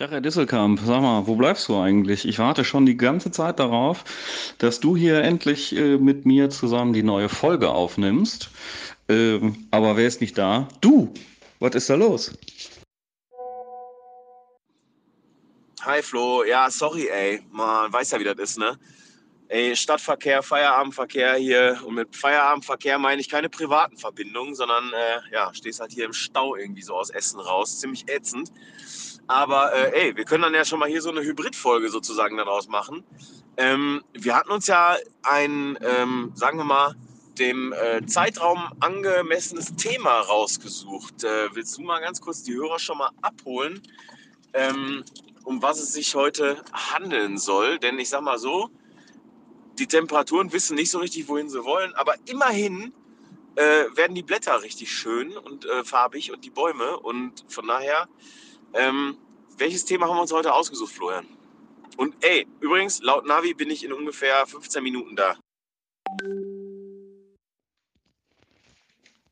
Tag, Herr Disselkamp, sag mal, wo bleibst du eigentlich? Ich warte schon die ganze Zeit darauf, dass du hier endlich äh, mit mir zusammen die neue Folge aufnimmst. Ähm, aber wer ist nicht da? Du! Was ist da los? Hi Flo, ja, sorry, ey. Man weiß ja, wie das ist, ne? Ey, Stadtverkehr, Feierabendverkehr hier. Und mit Feierabendverkehr meine ich keine privaten Verbindungen, sondern äh, ja, stehst halt hier im Stau irgendwie so aus Essen raus. Ziemlich ätzend. Aber äh, ey, wir können dann ja schon mal hier so eine Hybridfolge sozusagen daraus machen. Ähm, wir hatten uns ja ein, ähm, sagen wir mal, dem äh, Zeitraum angemessenes Thema rausgesucht. Äh, willst du mal ganz kurz die Hörer schon mal abholen, ähm, um was es sich heute handeln soll? Denn ich sag mal so, die Temperaturen wissen nicht so richtig, wohin sie wollen, aber immerhin äh, werden die Blätter richtig schön und äh, farbig und die Bäume. Und von daher ähm, welches Thema haben wir uns heute ausgesucht, Florian? Und ey, übrigens, laut Navi bin ich in ungefähr 15 Minuten da.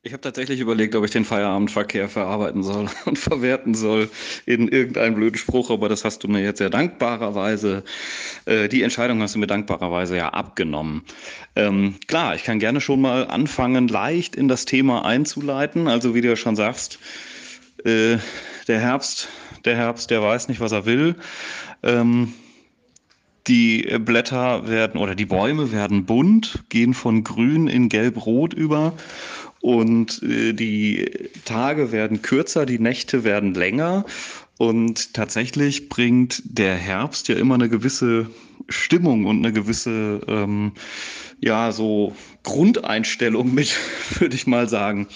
Ich habe tatsächlich überlegt, ob ich den Feierabendverkehr verarbeiten soll und verwerten soll in irgendeinen blöden Spruch, aber das hast du mir jetzt ja dankbarerweise, äh, die Entscheidung hast du mir dankbarerweise ja abgenommen. Ähm, klar, ich kann gerne schon mal anfangen, leicht in das Thema einzuleiten. Also wie du ja schon sagst, äh, der Herbst, der Herbst, der weiß nicht, was er will. Ähm, die Blätter werden oder die Bäume werden bunt, gehen von grün in gelb-rot über und äh, die Tage werden kürzer, die Nächte werden länger und tatsächlich bringt der Herbst ja immer eine gewisse Stimmung und eine gewisse, ähm, ja, so Grundeinstellung mit, würde ich mal sagen.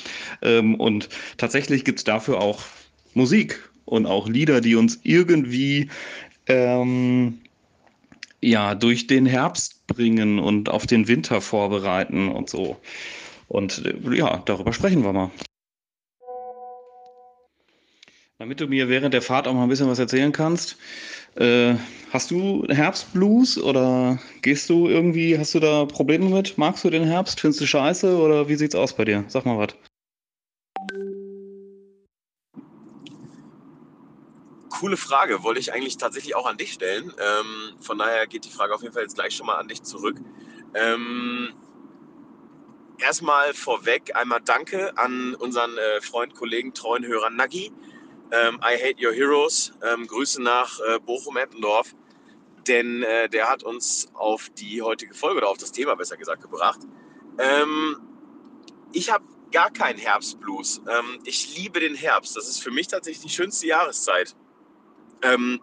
Ähm, und tatsächlich gibt es dafür auch Musik und auch Lieder, die uns irgendwie ähm, ja durch den Herbst bringen und auf den Winter vorbereiten und so. Und äh, ja, darüber sprechen wir mal. Damit du mir während der Fahrt auch mal ein bisschen was erzählen kannst, äh, hast du Herbstblues oder gehst du irgendwie, hast du da Probleme mit? Magst du den Herbst? Findest du scheiße oder wie sieht's aus bei dir? Sag mal was. Coole Frage. Wollte ich eigentlich tatsächlich auch an dich stellen. Ähm, von daher geht die Frage auf jeden Fall jetzt gleich schon mal an dich zurück. Ähm, erstmal vorweg einmal Danke an unseren äh, Freund, Kollegen, treuen Hörer Nagi. Ähm, I hate your heroes. Ähm, Grüße nach äh, Bochum-Eppendorf. Denn äh, der hat uns auf die heutige Folge oder auf das Thema besser gesagt gebracht. Ähm, ich habe gar keinen Herbstblues. Ähm, ich liebe den Herbst. Das ist für mich tatsächlich die schönste Jahreszeit. Ähm,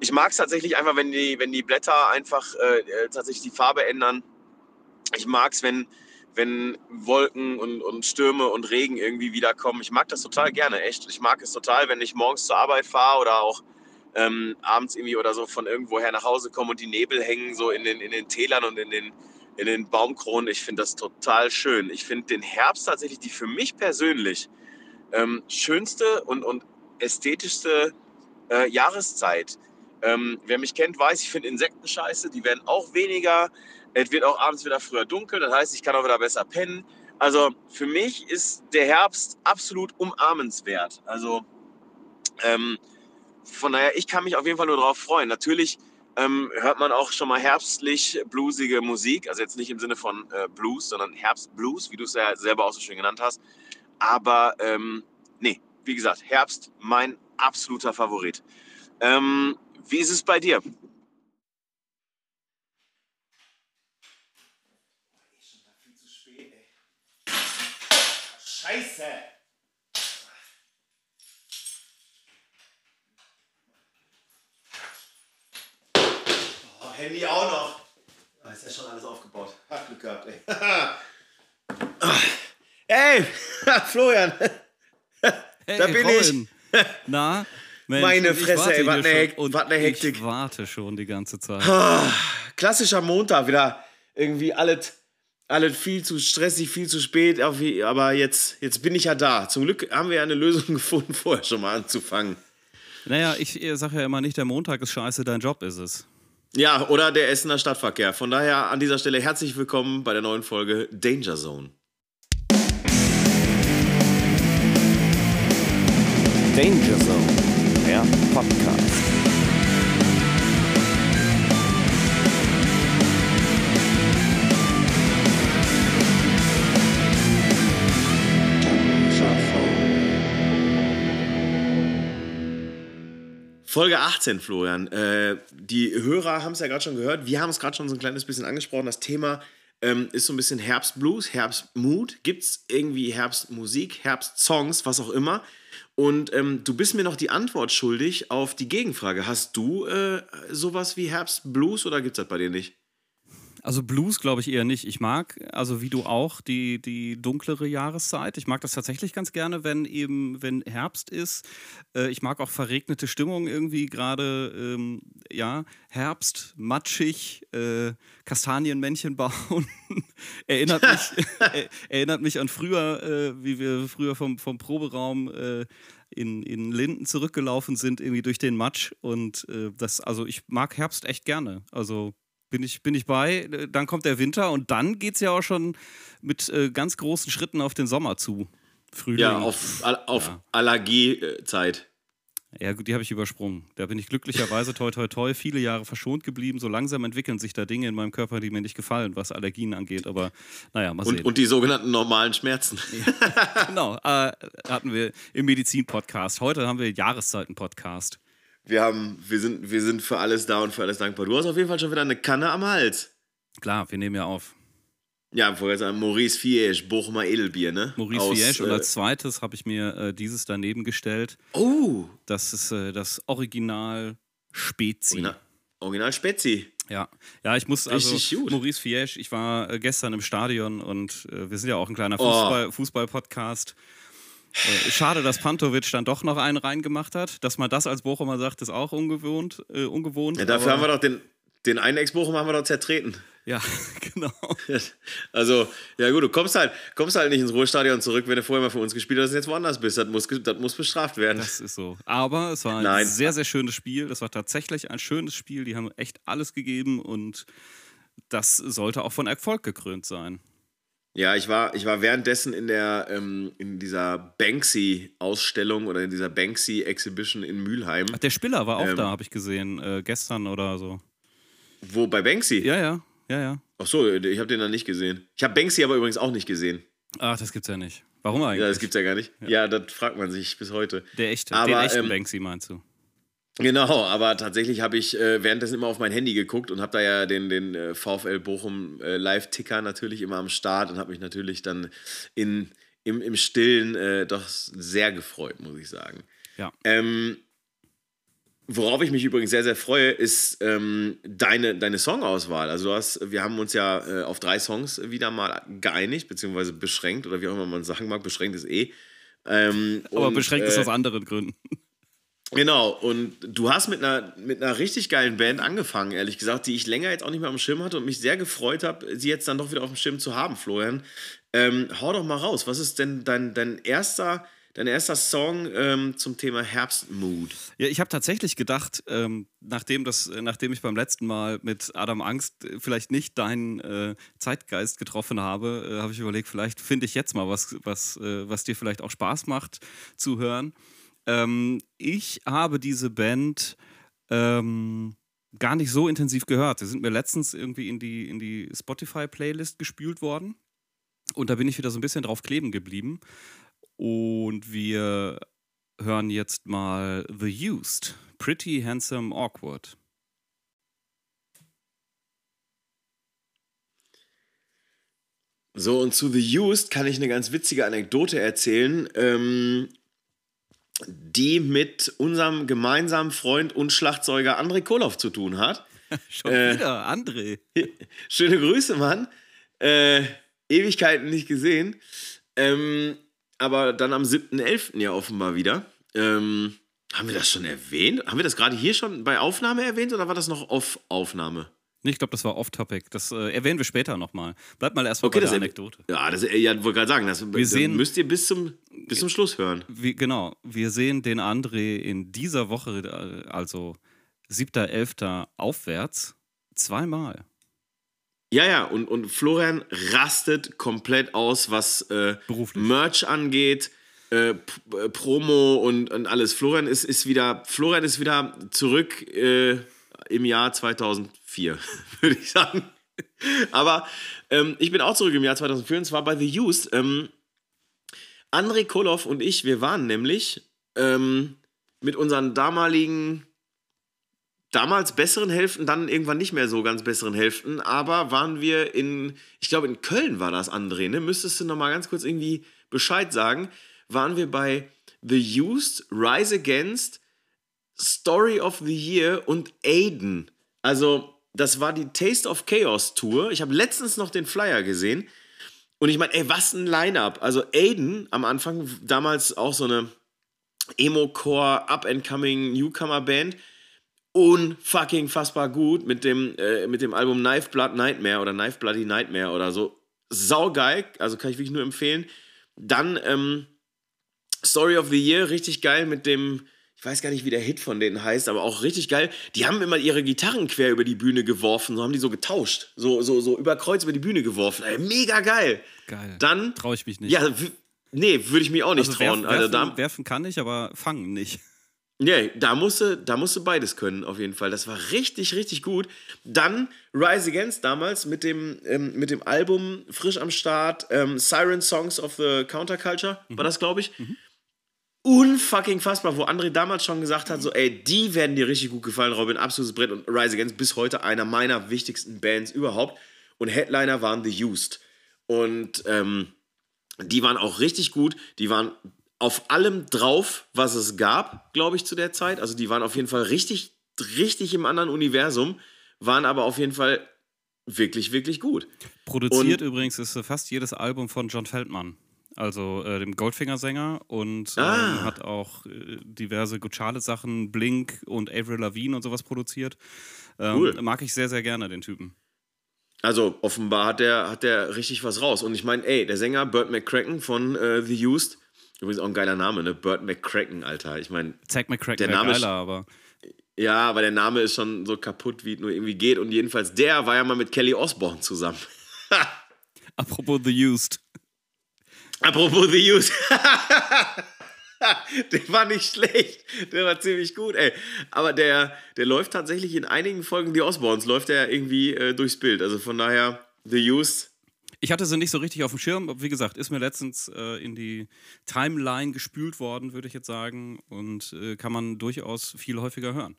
ich mag es tatsächlich einfach, wenn die, wenn die Blätter einfach äh, äh tatsächlich die Farbe ändern. Ich mag es, wenn, wenn Wolken und, und Stürme und Regen irgendwie wiederkommen. Ich mag das total gerne, echt. Ich mag es total, wenn ich morgens zur Arbeit fahre oder auch ähm, abends irgendwie oder so von irgendwoher nach Hause komme und die Nebel hängen so in den, in den Tälern und in den, in den Baumkronen. Ich finde das total schön. Ich finde den Herbst tatsächlich die für mich persönlich ähm, schönste und, und ästhetischste äh, Jahreszeit. Ähm, wer mich kennt, weiß, ich finde Insekten scheiße. Die werden auch weniger. Es wird auch abends wieder früher dunkel. Das heißt, ich kann auch wieder besser pennen. Also für mich ist der Herbst absolut umarmenswert. Also ähm, von daher, ich kann mich auf jeden Fall nur darauf freuen. Natürlich ähm, hört man auch schon mal herbstlich bluesige Musik. Also jetzt nicht im Sinne von äh, Blues, sondern Herbstblues, wie du es ja selber auch so schön genannt hast. Aber ähm, nee, wie gesagt, Herbst mein absoluter Favorit. Ähm, wie ist es bei dir? Scheiße! Oh, Handy auch noch. Oh, ist ja schon alles aufgebaut. Hat Glück gehabt, ey. ey, Florian. Hey, da bin Robin. ich. Na? Mensch, Meine Fresse, ey, was ne schon- Hek- was Hektik. Ich warte schon die ganze Zeit. Klassischer Montag wieder. Irgendwie alles, alles viel zu stressig, viel zu spät. Aber jetzt, jetzt bin ich ja da. Zum Glück haben wir ja eine Lösung gefunden, vorher schon mal anzufangen. Naja, ich sage ja immer nicht, der Montag ist scheiße, dein Job ist es. Ja, oder der Essener Stadtverkehr. Von daher an dieser Stelle herzlich willkommen bei der neuen Folge Danger Zone. Danger Zone, der Podcast. Folge 18, Florian. Äh, die Hörer haben es ja gerade schon gehört. Wir haben es gerade schon so ein kleines bisschen angesprochen. Das Thema ähm, ist so ein bisschen Herbstblues, Herbstmut. Gibt es irgendwie Herbstmusik, Herbstsongs, was auch immer? Und ähm, du bist mir noch die Antwort schuldig auf die Gegenfrage. Hast du äh, sowas wie Herbstblues oder gibt es das bei dir nicht? Also Blues glaube ich eher nicht. Ich mag, also wie du auch, die, die dunklere Jahreszeit. Ich mag das tatsächlich ganz gerne, wenn eben, wenn Herbst ist. Äh, ich mag auch verregnete Stimmung irgendwie gerade, ähm, ja, Herbst, matschig, äh, Kastanienmännchen bauen. erinnert, mich, äh, erinnert mich an früher, äh, wie wir früher vom, vom Proberaum in, in Linden zurückgelaufen sind, irgendwie durch den Matsch. Und das, also ich mag Herbst echt gerne. Also bin ich, bin ich bei. Dann kommt der Winter und dann geht es ja auch schon mit äh, ganz großen Schritten auf den Sommer zu. Frühling. Ja, auf, auf ja. Allergiezeit. Ja, gut, die habe ich übersprungen. Da bin ich glücklicherweise toi toi toi viele Jahre verschont geblieben. So langsam entwickeln sich da Dinge in meinem Körper, die mir nicht gefallen, was Allergien angeht. Aber naja, mal sehen. Und, und die sogenannten normalen Schmerzen. Ja, genau, äh, hatten wir im Medizin-Podcast. Heute haben wir Jahreszeiten-Podcast. Wir, haben, wir, sind, wir sind für alles da und für alles dankbar. Du hast auf jeden Fall schon wieder eine Kanne am Hals. Klar, wir nehmen ja auf. Ja, vorher sagen Maurice Fiege, Bochumer Edelbier, ne? Maurice Fiege und als äh, zweites habe ich mir äh, dieses daneben gestellt. Oh! Das ist äh, das Original Spezi. Original, Original Spezi. Ja, ja, ich muss also. Maurice Fiege, ich war äh, gestern im Stadion und äh, wir sind ja auch ein kleiner Fußball, oh. Fußball-Podcast. Äh, schade, dass Pantovic dann doch noch einen reingemacht hat. Dass man das als Bochumer sagt, ist auch ungewohnt. Äh, ungewohnt ja, dafür haben wir doch den, den einen Ex-Bochumer haben wir doch zertreten. Ja, genau. Also, ja gut, du kommst halt, kommst halt nicht ins Ruhestadion zurück, wenn du vorher mal für uns gespielt hast und jetzt woanders bist. Das muss, das muss bestraft werden. Das ist so. Aber es war ein Nein. sehr, sehr schönes Spiel. Das war tatsächlich ein schönes Spiel. Die haben echt alles gegeben und das sollte auch von Erfolg gekrönt sein. Ja, ich war, ich war währenddessen in der ähm, in dieser Banksy-Ausstellung oder in dieser Banksy-Exhibition in Mülheim. Ach, der Spiller war auch ähm, da, habe ich gesehen, äh, gestern oder so. Wo, bei Banksy? Ja, ja, ja, ja. Ach so, ich habe den dann nicht gesehen. Ich habe Banksy aber übrigens auch nicht gesehen. Ach, das gibt's ja nicht. Warum eigentlich? Ja, das gibt's ja gar nicht. Ja, ja das fragt man sich bis heute. Der echte, aber, den echten ähm, Banksy meinst du? Genau, aber tatsächlich habe ich äh, währenddessen immer auf mein Handy geguckt und habe da ja den, den äh, VfL Bochum äh, Live-Ticker natürlich immer am Start und habe mich natürlich dann in, im, im Stillen äh, doch sehr gefreut, muss ich sagen. Ja. Ähm, worauf ich mich übrigens sehr, sehr freue, ist ähm, deine, deine Songauswahl. Also du hast, wir haben uns ja äh, auf drei Songs wieder mal geeinigt, beziehungsweise beschränkt, oder wie auch immer man sagen mag, beschränkt ist eh. Ähm, aber und, beschränkt ist äh, aus anderen Gründen. Genau, und du hast mit einer, mit einer richtig geilen Band angefangen, ehrlich gesagt, die ich länger jetzt auch nicht mehr dem Schirm hatte und mich sehr gefreut habe, sie jetzt dann doch wieder auf dem Schirm zu haben, Florian. Ähm, hau doch mal raus, was ist denn dein, dein erster dein erster Song ähm, zum Thema Herbstmood. Ja, ich habe tatsächlich gedacht, ähm, nachdem, das, nachdem ich beim letzten Mal mit Adam Angst vielleicht nicht deinen äh, Zeitgeist getroffen habe, äh, habe ich überlegt, vielleicht finde ich jetzt mal was, was, äh, was dir vielleicht auch Spaß macht zu hören. Ähm, ich habe diese Band ähm, gar nicht so intensiv gehört. Sie sind mir letztens irgendwie in die, in die Spotify-Playlist gespült worden. Und da bin ich wieder so ein bisschen drauf kleben geblieben. Und wir hören jetzt mal The Used. Pretty Handsome Awkward. So, und zu The Used kann ich eine ganz witzige Anekdote erzählen. Ähm, die mit unserem gemeinsamen Freund und Schlagzeuger André Koloff zu tun hat. Schon äh, wieder, André. Schöne Grüße, Mann. Äh, Ewigkeiten nicht gesehen. Ähm, aber dann am 7.11. ja offenbar wieder. Ähm, haben wir das schon erwähnt? Haben wir das gerade hier schon bei Aufnahme erwähnt oder war das noch auf Aufnahme? Nee, ich glaube, das war off-topic. Das äh, erwähnen wir später nochmal. Bleibt mal erstmal okay, bei der Anekdote. Ja, das ja, wollte gerade sagen, das wir sehen, müsst ihr bis zum, bis zum Schluss hören. Wie, genau, wir sehen den André in dieser Woche, äh, also 7.11. aufwärts, zweimal. Ja, ja, und, und Florian rastet komplett aus, was äh, Merch angeht. äh, äh, Promo und, und alles. Florian ist, ist wieder, Florian ist wieder zurück äh, im Jahr 2004, würde ich sagen. Aber ähm, ich bin auch zurück im Jahr 2004 und zwar bei The Used. Ähm, André Koloff und ich, wir waren nämlich ähm, mit unseren damaligen, damals besseren Hälften, dann irgendwann nicht mehr so ganz besseren Hälften, aber waren wir in, ich glaube in Köln war das, André, ne? Müsstest du nochmal ganz kurz irgendwie Bescheid sagen, waren wir bei The Used, Rise Against, Story of the Year und Aiden. Also, das war die Taste of Chaos Tour. Ich habe letztens noch den Flyer gesehen. Und ich meine, ey, was ein Line-Up. Also Aiden am Anfang, damals auch so eine Emo-Core, Up-and-Coming Newcomer-Band. Unfucking fassbar gut mit dem, äh, mit dem Album Knife Blood Nightmare oder Knife Bloody Nightmare oder so. Saugeil, also kann ich wirklich nur empfehlen. Dann ähm, Story of the Year, richtig geil mit dem, ich weiß gar nicht, wie der Hit von denen heißt, aber auch richtig geil. Die haben immer ihre Gitarren quer über die Bühne geworfen, so haben die so getauscht, so, so, so über Kreuz über die Bühne geworfen. Ey, mega geil. Geil. Dann, Traue ich mich nicht. ja, nee, würde ich mich auch nicht also trauen. werfen, also werfen, da, werfen kann ich, aber fangen nicht. Nee, da musste, da musste beides können, auf jeden Fall. Das war richtig, richtig gut. Dann Rise Against damals mit dem, ähm, mit dem Album frisch am Start, ähm, Siren Songs of the Counterculture, war das, glaube ich. Unfucking fassbar, wo André damals schon gesagt hat, so, ey, die werden dir richtig gut gefallen, Robin, absolutes Brett und Rise Against bis heute einer meiner wichtigsten Bands überhaupt. Und Headliner waren The Used. Und ähm, die waren auch richtig gut. Die waren auf allem drauf, was es gab, glaube ich, zu der Zeit. Also die waren auf jeden Fall richtig, richtig im anderen Universum, waren aber auf jeden Fall wirklich, wirklich gut. Produziert übrigens ist äh, fast jedes Album von John Feldmann. Also äh, dem Goldfinger-Sänger und ähm, Ah. hat auch äh, diverse Good Charlotte-Sachen, Blink und Avril Lavigne und sowas produziert. Ähm, Cool. Mag ich sehr, sehr gerne, den Typen. Also offenbar hat der, hat der richtig was raus. Und ich meine, ey, der Sänger Burt McCracken von äh, The Used, übrigens auch ein geiler Name, ne? Burt McCracken, Alter. Ich meine, Zack McCracken Der wäre Name ist- geiler, aber ja, aber der Name ist schon so kaputt, wie es nur irgendwie geht. Und jedenfalls, der war ja mal mit Kelly Osbourne zusammen. apropos The Used. Apropos The Used. der war nicht schlecht. Der war ziemlich gut, ey. Aber der, der läuft tatsächlich in einigen Folgen The Osbournes, läuft er irgendwie äh, durchs Bild. Also von daher, The Used. Ich hatte sie nicht so richtig auf dem Schirm, aber wie gesagt, ist mir letztens äh, in die Timeline gespült worden, würde ich jetzt sagen, und äh, kann man durchaus viel häufiger hören.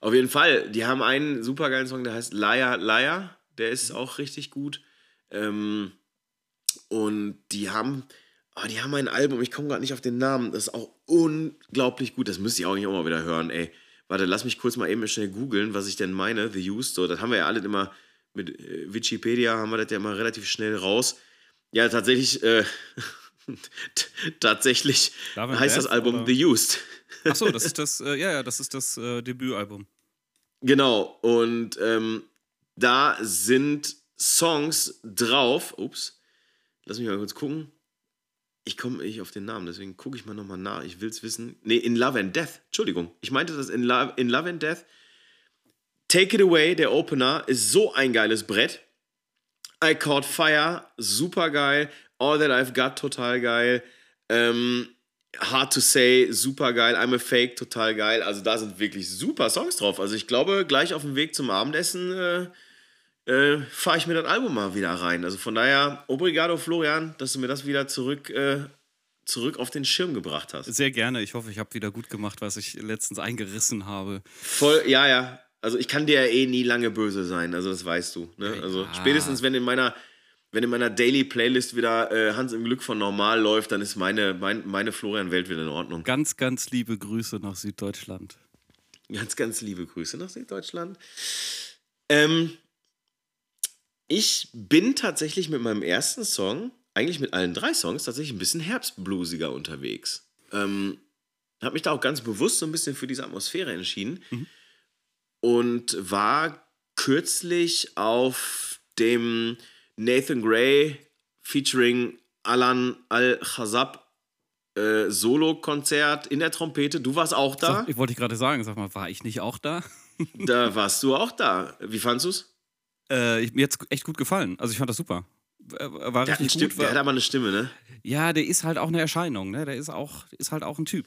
Auf jeden Fall. Die haben einen supergeilen Song, der heißt Liar Liar. Der ist auch richtig gut. Ähm, und die haben, oh, die haben ein Album, ich komme gerade nicht auf den Namen, das ist auch unglaublich gut. Das müsste ich auch nicht auch mal wieder hören, ey. Warte, lass mich kurz mal eben schnell googeln, was ich denn meine. The Used, so, das haben wir ja alle immer mit äh, Wikipedia, haben wir das ja immer relativ schnell raus. Ja, tatsächlich, äh, tatsächlich and heißt das Death, Album oder? The Used. Achso, das ist das, äh, ja, ja, das ist das äh, Debütalbum. Genau, und ähm, da sind Songs drauf. Ups, lass mich mal kurz gucken. Ich komme nicht auf den Namen, deswegen gucke ich mal nochmal nach. Ich will es wissen. Nee, in Love and Death. Entschuldigung, ich meinte das in Love, in Love and Death. Take It Away, der Opener, ist so ein geiles Brett. I Caught Fire, super geil. All That I've Got, total geil. Ähm, Hard to Say, super geil. I'm a Fake, total geil. Also da sind wirklich super Songs drauf. Also ich glaube, gleich auf dem Weg zum Abendessen äh, äh, fahre ich mir das Album mal wieder rein. Also von daher, obrigado Florian, dass du mir das wieder zurück, äh, zurück auf den Schirm gebracht hast. Sehr gerne. Ich hoffe, ich habe wieder gut gemacht, was ich letztens eingerissen habe. Voll, ja, ja. Also ich kann dir ja eh nie lange böse sein, also das weißt du. Ne? Also Ja. spätestens wenn in meiner, wenn in meiner Daily Playlist wieder äh, Hans im Glück von normal läuft, dann ist meine, mein, meine Florian-Welt wieder in Ordnung. Ganz, ganz liebe Grüße nach Süddeutschland. Ganz, ganz liebe Grüße nach Süddeutschland. Ähm, ich bin tatsächlich mit meinem ersten Song, eigentlich mit allen drei Songs, tatsächlich ein bisschen herbstbluesiger unterwegs. Ähm, habe mich da auch ganz bewusst so ein bisschen für diese Atmosphäre entschieden und war kürzlich auf dem Nathan Gray featuring Alan Al-Khazab äh, Solo-Konzert in der Trompete. Du warst auch da. Ich wollte gerade sagen, sag mal, war ich nicht auch da? Da warst du auch da. Wie fandst du's? Äh, mir hat es echt gut gefallen. Also ich fand das super. war der, richtig gut. der hat aber eine Stimme, ne? ja, der ist halt auch eine Erscheinung, ne? Der ist auch, ist halt auch ein Typ.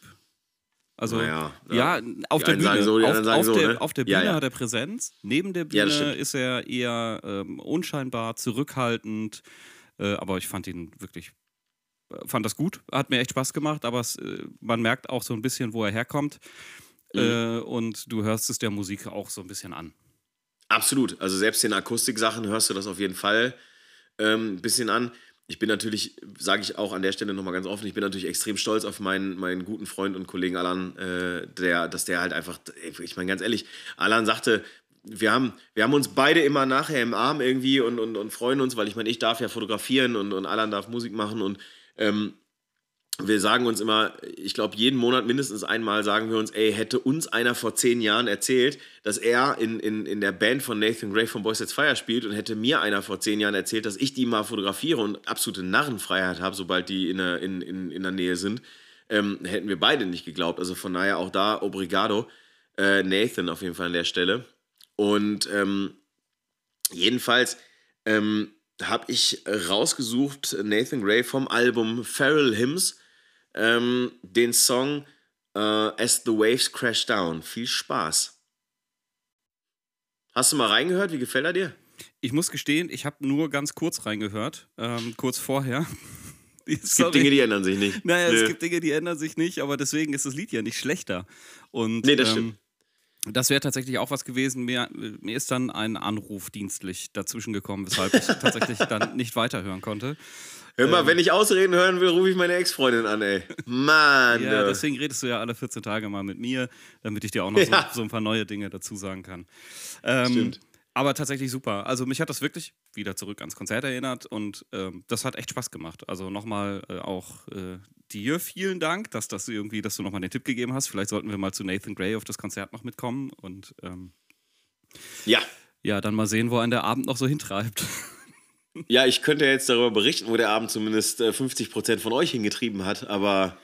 Also, Naja, ja, auf der Bühne, so, auf, auf, so, der, ne? auf der Ja, Bühne ja. hat er Präsenz, neben der Ja, Bühne stimmt. ist er eher ähm, unscheinbar, zurückhaltend, äh, aber ich fand ihn wirklich, äh, fand das gut, hat mir echt Spaß gemacht, aber es, äh, man merkt auch so ein bisschen, wo er herkommt Mhm. äh, und du hörst es der Musik auch so ein bisschen an. Absolut. Also selbst in Akustiksachen hörst du das auf jeden Fall ähm, ein bisschen an. Ich bin natürlich, sage ich auch an der Stelle nochmal ganz offen, ich bin natürlich extrem stolz auf meinen, meinen guten Freund und Kollegen Alan, äh, der, dass der halt einfach, ich meine ganz ehrlich, Alan sagte, wir haben, wir haben uns beide immer nachher im Arm irgendwie und, und, und freuen uns, weil ich meine, ich darf ja fotografieren und, und Alan darf Musik machen und ähm, wir sagen uns immer, ich glaube, jeden Monat mindestens einmal sagen wir uns, ey, hätte uns einer vor zehn Jahren erzählt, dass er in, in, in der Band von Nathan Gray von Boys That's Fire spielt und hätte mir einer vor zehn Jahren erzählt, dass ich die mal fotografiere und absolute Narrenfreiheit habe, sobald die in der, in, in, in der Nähe sind, ähm, hätten wir beide nicht geglaubt. Also von daher auch da, obrigado, äh, Nathan auf jeden Fall an der Stelle. Und ähm, jedenfalls ähm, habe ich rausgesucht, Nathan Gray vom Album Feral Hymns, ähm, den Song äh, As the Waves Crash Down. Viel Spaß. Hast du mal reingehört? Wie gefällt er dir? Ich muss gestehen, ich habe nur ganz kurz reingehört, ähm, kurz vorher. Es gibt Dinge, die ändern sich nicht. Naja, Nö. es gibt Dinge, die ändern sich nicht, aber deswegen ist das Lied ja nicht schlechter. Und, Nee, das ähm, das wäre tatsächlich auch was gewesen. Mir, mir ist dann ein Anruf dienstlich dazwischen gekommen, weshalb ich tatsächlich dann nicht weiterhören konnte. Hör ähm, mal, wenn ich Ausreden hören will, rufe ich meine Ex-Freundin an, ey. Mann. Ja, deswegen redest du ja alle 14 Tage mal mit mir, damit ich dir auch noch Ja. so, so ein paar neue Dinge dazu sagen kann. Ähm, Stimmt. Aber tatsächlich super. Also mich hat das wirklich wieder zurück ans Konzert erinnert und ähm, das hat echt Spaß gemacht. Also nochmal äh, auch äh, dir vielen Dank, dass, das irgendwie, dass du nochmal den Tipp gegeben hast. Vielleicht sollten wir mal zu Nathan Gray auf das Konzert noch mitkommen und ähm, ja. ja, dann mal sehen, wo ein der Abend noch so hintreibt. ja, ich könnte jetzt darüber berichten, wo der Abend zumindest äh, 50% von euch hingetrieben hat, aber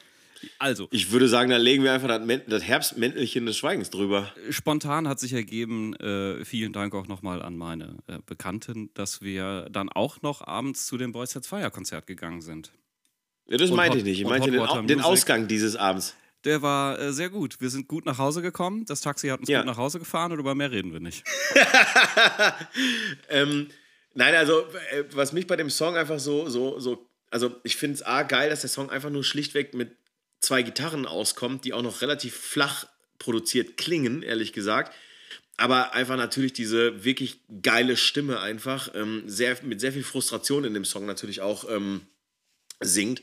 Also, ich würde sagen, dann legen wir einfach das, Män- das Herbstmäntelchen des Schweigens drüber. spontan hat sich ergeben, äh, vielen Dank auch nochmal an meine äh, Bekannten, dass wir dann auch noch abends zu dem Boys Sets Fire Konzert gegangen sind. Ja, das Und meinte Hot- ich nicht. Ich meinte den, Au- den. Ausgang dieses Abends. Der war äh, sehr gut. Wir sind gut nach Hause gekommen. Das Taxi hat uns Ja. gut nach Hause gefahren und über mehr reden wir nicht. ähm, nein, also äh, was mich bei dem Song einfach so, so, so, also ich finde es A geil, dass der Song einfach nur schlichtweg mit zwei Gitarren auskommt, die auch noch relativ flach produziert klingen, ehrlich gesagt. Aber einfach natürlich diese wirklich geile Stimme einfach, ähm, sehr, mit sehr viel Frustration in dem Song natürlich auch ähm, singt.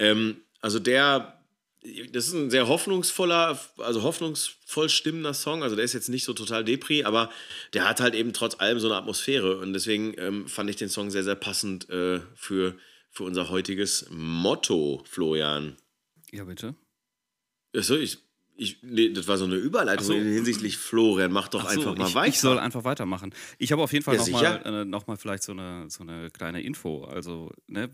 Ähm, also der, das ist ein sehr hoffnungsvoller, also hoffnungsvoll stimmender Song. Also der ist jetzt nicht so total Depri, aber der hat halt eben trotz allem so eine Atmosphäre. Und deswegen ähm, fand ich den Song sehr, sehr passend äh, für, für unser heutiges Motto, Florian. Ja, bitte. Achso, ich, ich, nee, das war so eine Überleitung so. hinsichtlich Florian. Mach doch so, einfach mal ich, weiter. Ich soll einfach weitermachen. Ich habe auf jeden Fall Ja, nochmal äh, noch mal vielleicht so eine, so eine kleine Info. Also ne,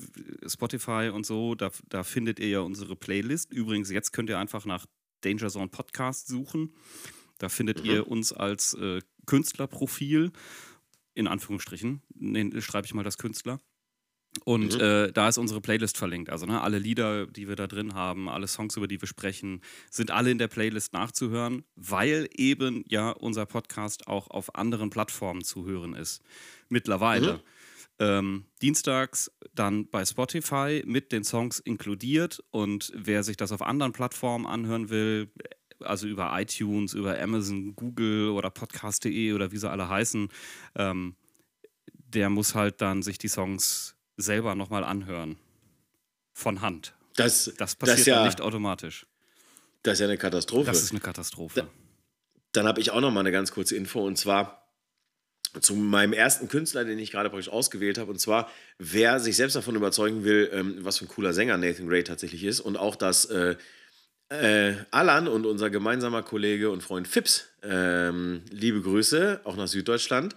Spotify und so, da, da findet ihr ja unsere Playlist. Übrigens, jetzt könnt ihr einfach nach Danger Zone Podcast suchen. Da findet Mhm. ihr uns als äh, Künstlerprofil, in Anführungsstrichen, nee, schreibe ich mal das Künstler. Und Mhm. äh, da ist unsere Playlist verlinkt. Also ne, alle Lieder, die wir da drin haben, alle Songs, über die wir sprechen, sind alle in der Playlist nachzuhören, weil eben ja unser Podcast auch auf anderen Plattformen zu hören ist. Mittlerweile. Mhm. Ähm, dienstags dann bei Spotify mit den Songs inkludiert. Und wer sich das auf anderen Plattformen anhören will, also über iTunes, über Amazon, Google oder Podcast.de oder wie sie alle heißen, ähm, der muss halt dann sich die Songs selber nochmal anhören. Von Hand. das, Das das, passiert ist ja, nicht automatisch. das ist ja eine Katastrophe. Das ist eine Katastrophe. Dann habe ich auch noch mal eine ganz kurze Info und zwar zu meinem ersten Künstler, den ich gerade praktisch ausgewählt habe. Und zwar, wer sich selbst davon überzeugen will, ähm, was für ein cooler Sänger Nathan Gray tatsächlich ist und auch, dass äh, äh, Alan und unser gemeinsamer Kollege und Freund Fips, ähm, liebe Grüße, auch nach Süddeutschland,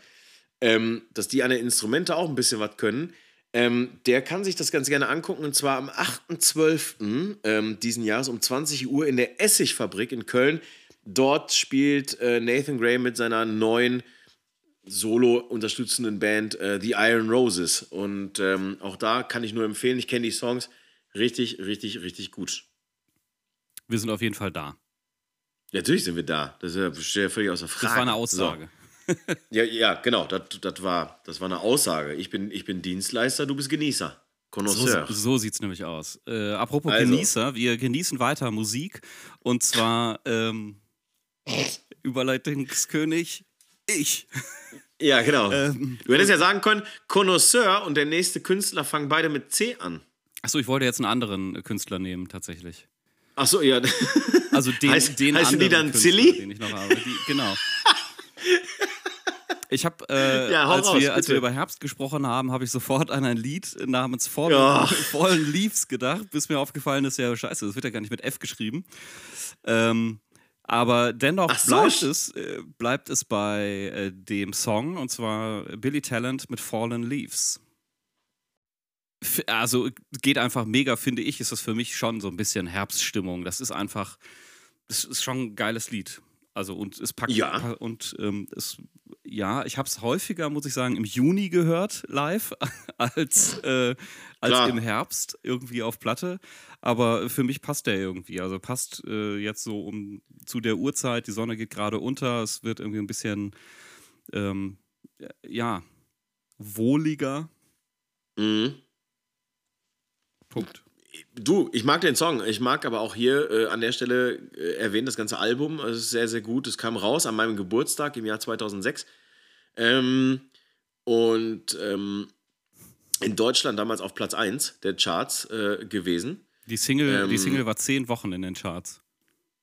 ähm, dass die an den Instrumente auch ein bisschen was können. Ähm, der kann sich das ganz gerne angucken und zwar am 8.12. Ähm, diesen Jahres um 20 Uhr in der Essigfabrik in Köln. Dort spielt äh, Nathan Gray mit seiner neuen solo unterstützenden Band äh, The Iron Roses. Und ähm, auch da kann ich nur empfehlen, ich kenne die Songs richtig, richtig, richtig gut. Wir sind auf jeden Fall da. Ja, natürlich sind wir da. Das ist ja völlig außer Frage. Das war eine Aussage. So. Ja, ja, genau. Das, das, war, das war eine Aussage. Ich bin, ich bin Dienstleister, du bist Genießer. So, so sieht es nämlich aus. Äh, apropos also. Genießer, wir genießen weiter Musik. Und zwar ähm, Überleitungskönig, ich. Ja, genau. Ähm, du hättest ja sagen können, Connoisseur und der nächste Künstler fangen beide mit C an. Achso, ich wollte jetzt einen anderen Künstler nehmen, tatsächlich. Achso, ja. Also den, heißt, den heißen die dann Silly? Den ich noch habe. Die, genau. Ich habe, äh, ja, als, raus, wir, als wir über Herbst gesprochen haben, habe ich sofort an ein Lied namens Fallen, ja. Fallen Leaves gedacht, bis mir aufgefallen ist, ja, scheiße, das wird ja gar nicht mit F geschrieben. Ähm, aber dennoch so. bleibt, es, äh, bleibt es bei äh, dem Song, und zwar Billy Talent mit Fallen Leaves. F also geht einfach mega, finde ich, ist das für mich schon so ein bisschen Herbststimmung. Das ist einfach, das ist schon ein geiles Lied. Also und es packt ja. und ähm, es ja, ich habe es häufiger, muss ich sagen, im Juni gehört live als, äh, als im Herbst irgendwie auf Platte. Aber für mich passt der irgendwie. Also passt äh, jetzt so um zu der Uhrzeit. Die Sonne geht gerade unter. Es wird irgendwie ein bisschen ähm, ja wohliger. Mhm. Punkt. Du, ich mag den Song. Ich mag aber auch hier äh, an der Stelle äh, erwähnen das ganze Album. Es ist sehr, sehr gut. Es kam raus an meinem Geburtstag im Jahr 2006. Ähm, und ähm, in Deutschland damals auf Platz 1 der Charts äh, gewesen. Die Single, ähm, die Single war zehn Wochen in den Charts.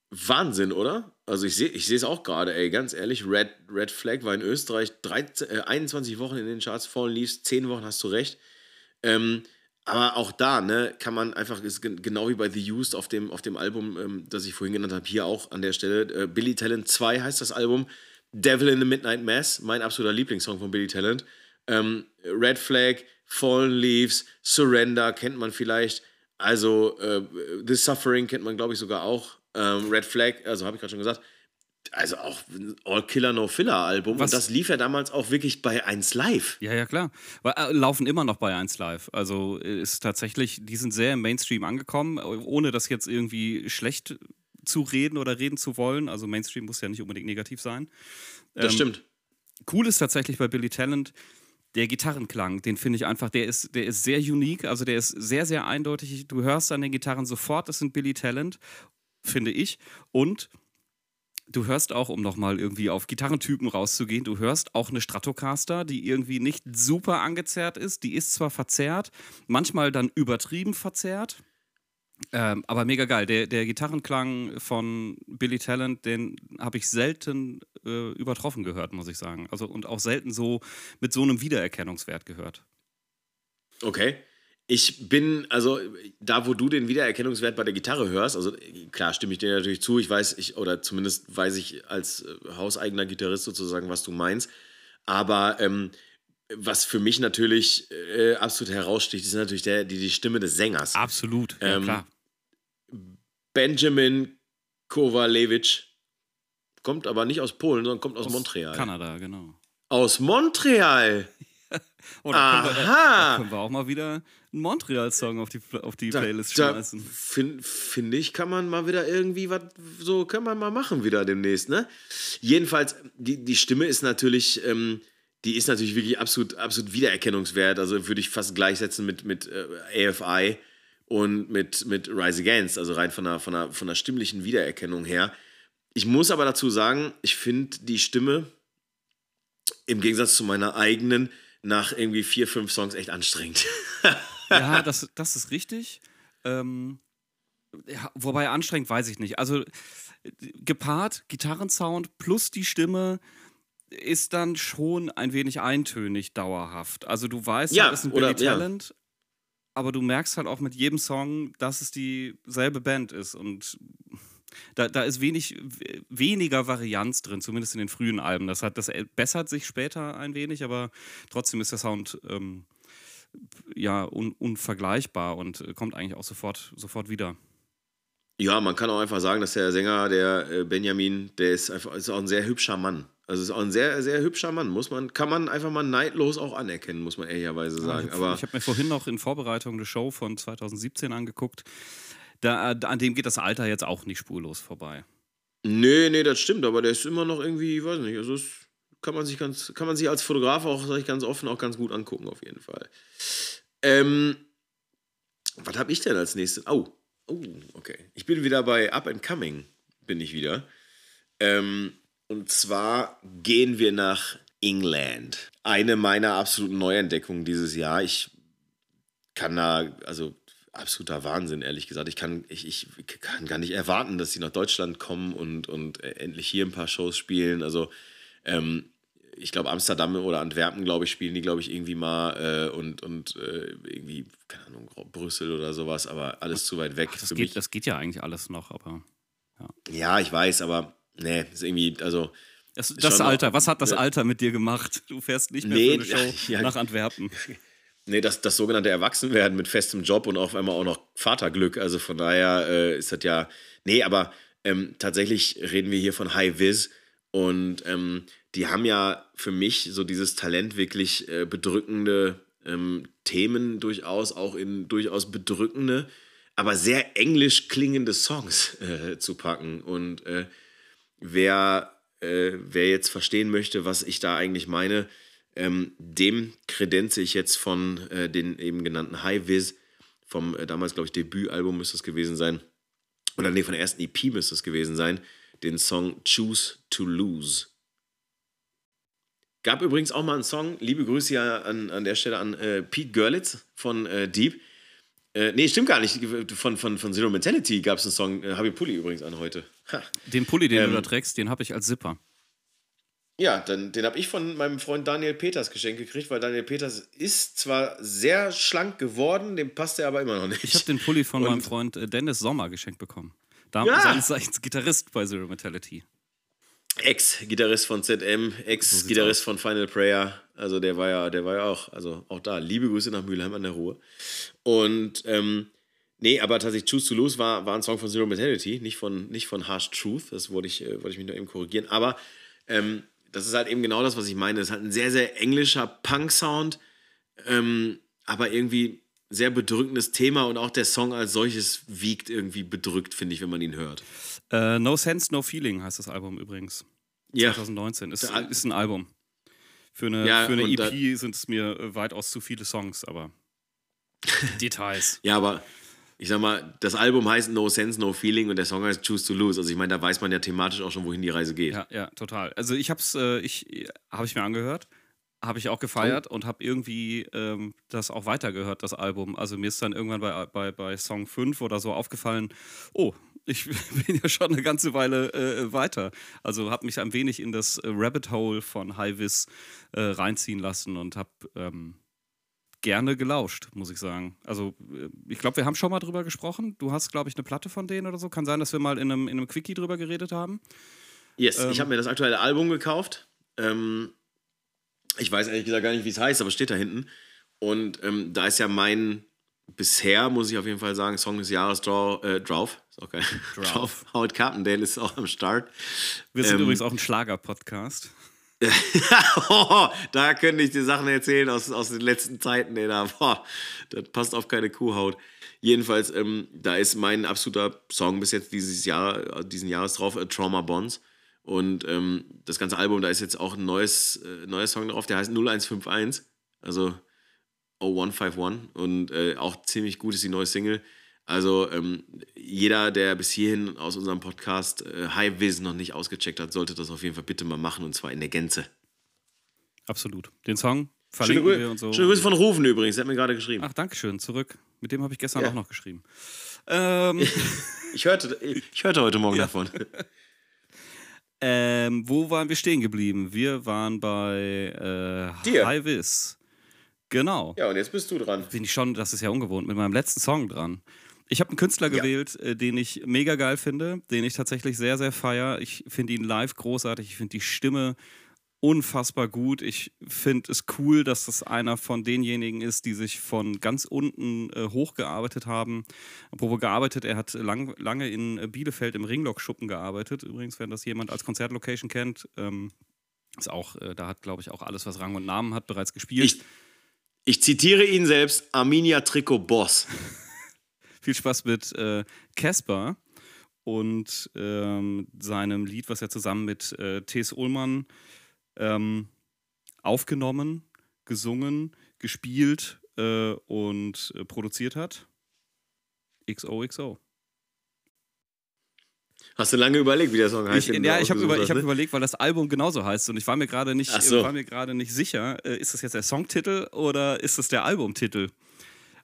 Wahnsinn, oder? Also ich sehe ich es auch gerade, ey, ganz ehrlich, Red, Red Flag war in Österreich 13, äh, 21 Wochen in den Charts, Fallen Leaves, 10 Wochen, hast du recht. Ähm, aber auch da, ne, kann man einfach, ist genau wie bei The Used auf dem, auf dem Album, ähm, das ich vorhin genannt habe, hier auch an der Stelle, äh, Billy Talent 2 heißt das Album, Devil in the Midnight Mass, mein absoluter Lieblingssong von Billy Talent. Ähm, Red Flag, Fallen Leaves, Surrender kennt man vielleicht. Also äh, The Suffering kennt man, glaube ich, sogar auch. Ähm, Red Flag, also habe ich gerade schon gesagt also auch All Killer No Filler Album. Was? Und das lief ja damals auch wirklich bei 1 Live. Ja, ja, klar. Äh, laufen immer noch bei 1 Live. Also ist tatsächlich, die sind sehr im Mainstream angekommen, ohne das jetzt irgendwie schlecht zu reden oder reden zu wollen. Also Mainstream muss ja nicht unbedingt negativ sein. Das ähm, stimmt. Cool ist tatsächlich bei Billy Talent der Gitarrenklang, den finde ich einfach, der ist, der ist sehr unique, also der ist sehr, sehr eindeutig. Du hörst an den Gitarren sofort, das sind Billy Talent, finde ich. Und du hörst auch, um nochmal irgendwie auf Gitarrentypen rauszugehen, du hörst auch eine Stratocaster, die irgendwie nicht super angezerrt ist. Die ist zwar verzerrt, manchmal dann übertrieben verzerrt. Ähm, aber mega geil. Der, der Gitarrenklang von Billy Talent, den habe ich selten äh, übertroffen gehört, muss ich sagen. Also und auch selten so mit so einem Wiedererkennungswert gehört. Okay. Ich bin, also da, wo du den Wiedererkennungswert bei der Gitarre hörst, also klar stimme ich dir natürlich zu, ich weiß, ich, oder zumindest weiß ich als äh, hauseigener Gitarrist sozusagen, was du meinst. Aber ähm, was für mich natürlich äh, absolut heraussticht, ist natürlich der, die, die Stimme des Sängers. Absolut, ja, ähm, klar. Benjamin Kowalewicz kommt aber nicht aus Polen, sondern kommt aus, aus Montreal. Kanada, genau. Aus Montreal! oh, da, können wir, da können wir auch mal wieder einen Montreal-Song auf die, auf die da, Playlist schmeißen. Finde find ich, kann man mal wieder irgendwie was, so können wir mal machen wieder demnächst, ne? Jedenfalls, die, die Stimme ist natürlich, ähm, die ist natürlich wirklich absolut, absolut wiedererkennungswert. Also würde ich fast gleichsetzen mit, mit äh, AFI und mit, mit Rise Against, also rein von der, von, der, von der stimmlichen Wiedererkennung her. Ich muss aber dazu sagen, ich finde die Stimme im Gegensatz zu meiner eigenen nach irgendwie vier, fünf Songs echt anstrengend. ja, das, das ist richtig. Ähm, ja, wobei anstrengend weiß ich nicht. Also gepaart Gitarrensound plus die Stimme ist dann schon ein wenig eintönig dauerhaft. Also du weißt, ja, das ist ein oder, Billy Talent, ja. aber du merkst halt auch mit jedem Song, dass es dieselbe Band ist und da, da ist wenig, weniger Varianz drin, zumindest in den frühen Alben. Das, hat, das bessert sich später ein wenig, aber trotzdem ist der Sound ähm, ja un, unvergleichbar und kommt eigentlich auch sofort, sofort wieder. Ja, man kann auch einfach sagen, dass der Sänger, der äh, Benjamin, der ist einfach ist auch ein sehr hübscher Mann. Also ist auch ein sehr, sehr hübscher Mann, muss man, kann man einfach mal neidlos auch anerkennen, muss man ehrlicherweise sagen. ich Aber habe mir vorhin noch in Vorbereitung eine Show von 2017 angeguckt. Da, äh, an dem geht das Alter jetzt auch nicht spurlos vorbei. nee, nee, das stimmt, aber der ist immer noch irgendwie, ich weiß nicht, also es kann man sich ganz, kann man sich als Fotograf auch, sag ich ganz offen, auch ganz gut angucken, auf jeden Fall. Ähm, was habe ich denn als nächstes? Oh, oh, okay. Ich bin wieder bei Up and Coming, bin ich wieder. Ähm, und zwar gehen wir nach England. Eine meiner absoluten Neuentdeckungen dieses Jahr. Ich kann da, also absoluter Wahnsinn, ehrlich gesagt. Ich kann, ich, ich kann gar nicht erwarten, dass sie nach Deutschland kommen und, und äh, endlich hier ein paar Shows spielen. Also, ähm, ich glaube, Amsterdam oder Antwerpen, glaube ich, spielen die, glaube ich, irgendwie mal äh, und, und äh, irgendwie, keine Ahnung, Brüssel oder sowas, aber alles zu weit weg. Ach, das, geht, mich. das geht ja eigentlich alles noch, aber. Ja, ich weiß, aber nee, ist irgendwie, also. Das, das Alter, was hat das ne- Alter mit dir gemacht? Du fährst nicht mehr Nee, für eine Show ja, nach Antwerpen. Nee, das, das sogenannte Erwachsenwerden mit festem Job und auf einmal auch noch Vaterglück. Also von daher äh, ist das ja. Nee, aber ähm, tatsächlich reden wir hier von High Viz und ähm, die haben ja für mich so dieses Talent, wirklich äh, bedrückende ähm, Themen durchaus, auch in durchaus bedrückende, aber sehr englisch klingende Songs äh, zu packen. Und äh, wer, äh, wer jetzt verstehen möchte, was ich da eigentlich meine, ähm, dem kredenze ich jetzt von äh, den eben genannten High Viz, vom äh, damals, glaube ich, Debütalbum müsste es gewesen sein, oder nee, von der ersten EP müsste es gewesen sein, den Song Choose to Lose. Gab übrigens auch mal einen Song, liebe Grüße ja an, an der Stelle an äh, Pete Görlitz von äh, Deep. Äh, nee, stimmt gar nicht. Von, von, von Zero Mentality gab es einen Song, äh, habe ich Pulli übrigens an heute. Ha. Den Pulli, den Ähm, du da trägst, den habe ich als Zipper. Ja, dann, den habe ich von meinem Freund Daniel Peters geschenkt gekriegt, weil Daniel Peters ist zwar sehr schlank geworden, dem passt er aber immer noch nicht. Ich habe den Pulli von Und- meinem Freund äh, Dennis Sommer geschenkt bekommen. Da, Ja. Seines Zeichens Gitarrist bei Zero Mentality. Ex-Gitarrist von ZM, Ex-Gitarrist von Final Prayer. Also der war ja, der war ja auch, also auch da. Liebe Grüße nach Mülheim an der Ruhr. Und ähm, nee, aber tatsächlich Choose to Lose war, war ein Song von Zero Mentality, nicht von, nicht von Harsh Truth. Das wollte ich, äh, wollte ich mich noch eben korrigieren. Aber ähm, das ist halt eben genau das, was ich meine. Es ist halt ein sehr, sehr englischer Punk-Sound, ähm, aber irgendwie sehr bedrückendes Thema und auch der Song als solches wiegt irgendwie bedrückt, finde ich, wenn man ihn hört. Äh, no Sense, No Feeling heißt das Album übrigens. Ja, 2019. Ist, Da- ist ein Album. Für eine, Ja, für eine EP sind es mir weitaus zu viele Songs, aber Details. Ja, aber ich sag mal, das Album heißt No Sense, No Feeling und der Song heißt Choose to Lose. Also ich meine, da weiß man ja thematisch auch schon, wohin die Reise geht. Ja, ja, total. Also ich hab's, äh, ich habe ich mir angehört, habe ich auch gefeiert und habe irgendwie ähm, das auch weitergehört, das Album. Also mir ist dann irgendwann bei, bei, bei Song 5 oder so aufgefallen, oh, ich bin ja schon eine ganze Weile äh, weiter. Also habe mich ein wenig in das Rabbit Hole von High Vis äh, reinziehen lassen und habe ähm, gerne gelauscht, muss ich sagen. Also äh, ich glaube, wir haben schon mal drüber gesprochen. Du hast, glaube ich, eine Platte von denen oder so. Kann sein, dass wir mal in einem, in einem Quickie drüber geredet haben. Yes, Ähm. ich habe mir das aktuelle Album gekauft. Ähm, ich weiß ehrlich gesagt gar nicht, wie es heißt, aber es steht da hinten. Und ähm, da ist ja mein, bisher muss ich auf jeden Fall sagen, Song des Jahres Draw, äh, Drauf. Ist auch geil. Drauf. Drauf. Howard Carpendale ist auch am Start. Wir sind Ähm, übrigens auch ein Schlager-Podcast. Oh, da könnte ich dir Sachen erzählen aus, aus den letzten Zeiten, ey, da, boah, das passt auf keine Kuhhaut. Jedenfalls, ähm, da ist mein absoluter Song bis jetzt dieses Jahr, äh, diesen Jahres drauf, äh, Trauma Bonds. Und ähm, das ganze Album, da ist jetzt auch ein neues, äh, neuer Song drauf, der heißt 0151, also 0151. Und äh, auch ziemlich gut ist die neue Single. Also ähm, jeder, der bis hierhin aus unserem Podcast äh, High Viz noch nicht ausgecheckt hat, sollte das auf jeden Fall bitte mal machen und zwar in der Gänze. Absolut. Den Song Schöne, verlinken Grü wir und so. Schöne Grüße von Rufen übrigens, der hat mir gerade geschrieben. Ach, Dankeschön, zurück. Mit dem habe ich gestern Ja. auch noch geschrieben. Ähm, Ich hörte, ich hörte heute Morgen davon. ähm, wo waren wir stehen geblieben? Wir waren bei äh, Dir. High Vis. Genau. Ja, und jetzt bist du dran. Bin ich schon, das ist ja ungewohnt, mit meinem letzten Song dran. Ich habe einen Künstler Ja. gewählt, äh, den ich mega geil finde, den ich tatsächlich sehr, sehr feier. Ich finde ihn live großartig. Ich finde die Stimme unfassbar gut. Ich finde es cool, dass das einer von denjenigen ist, die sich von ganz unten äh, hochgearbeitet haben. Apropos gearbeitet, er hat lang, lange in äh, Bielefeld im Ringlock-Schuppen gearbeitet. Übrigens, wenn das jemand als Konzertlocation kennt, ähm, Ist auch, äh, da hat, glaube ich, auch alles, was Rang und Namen hat, bereits gespielt. Ich, ich zitiere ihn selbst: Arminia Trikot Boss. Viel Spaß mit äh, Casper und ähm, seinem Lied, was er zusammen mit äh, T.S. Ullmann ähm, aufgenommen, gesungen, gespielt äh, und äh, produziert hat. XOXO. Hast du lange überlegt, wie der Song heißt? Ich, ja, ich habe über, hab überlegt, weil das Album genauso heißt und ich war mir gerade nicht, so. war mir gerade nicht sicher, äh, ist das jetzt der Songtitel oder ist das der Albumtitel?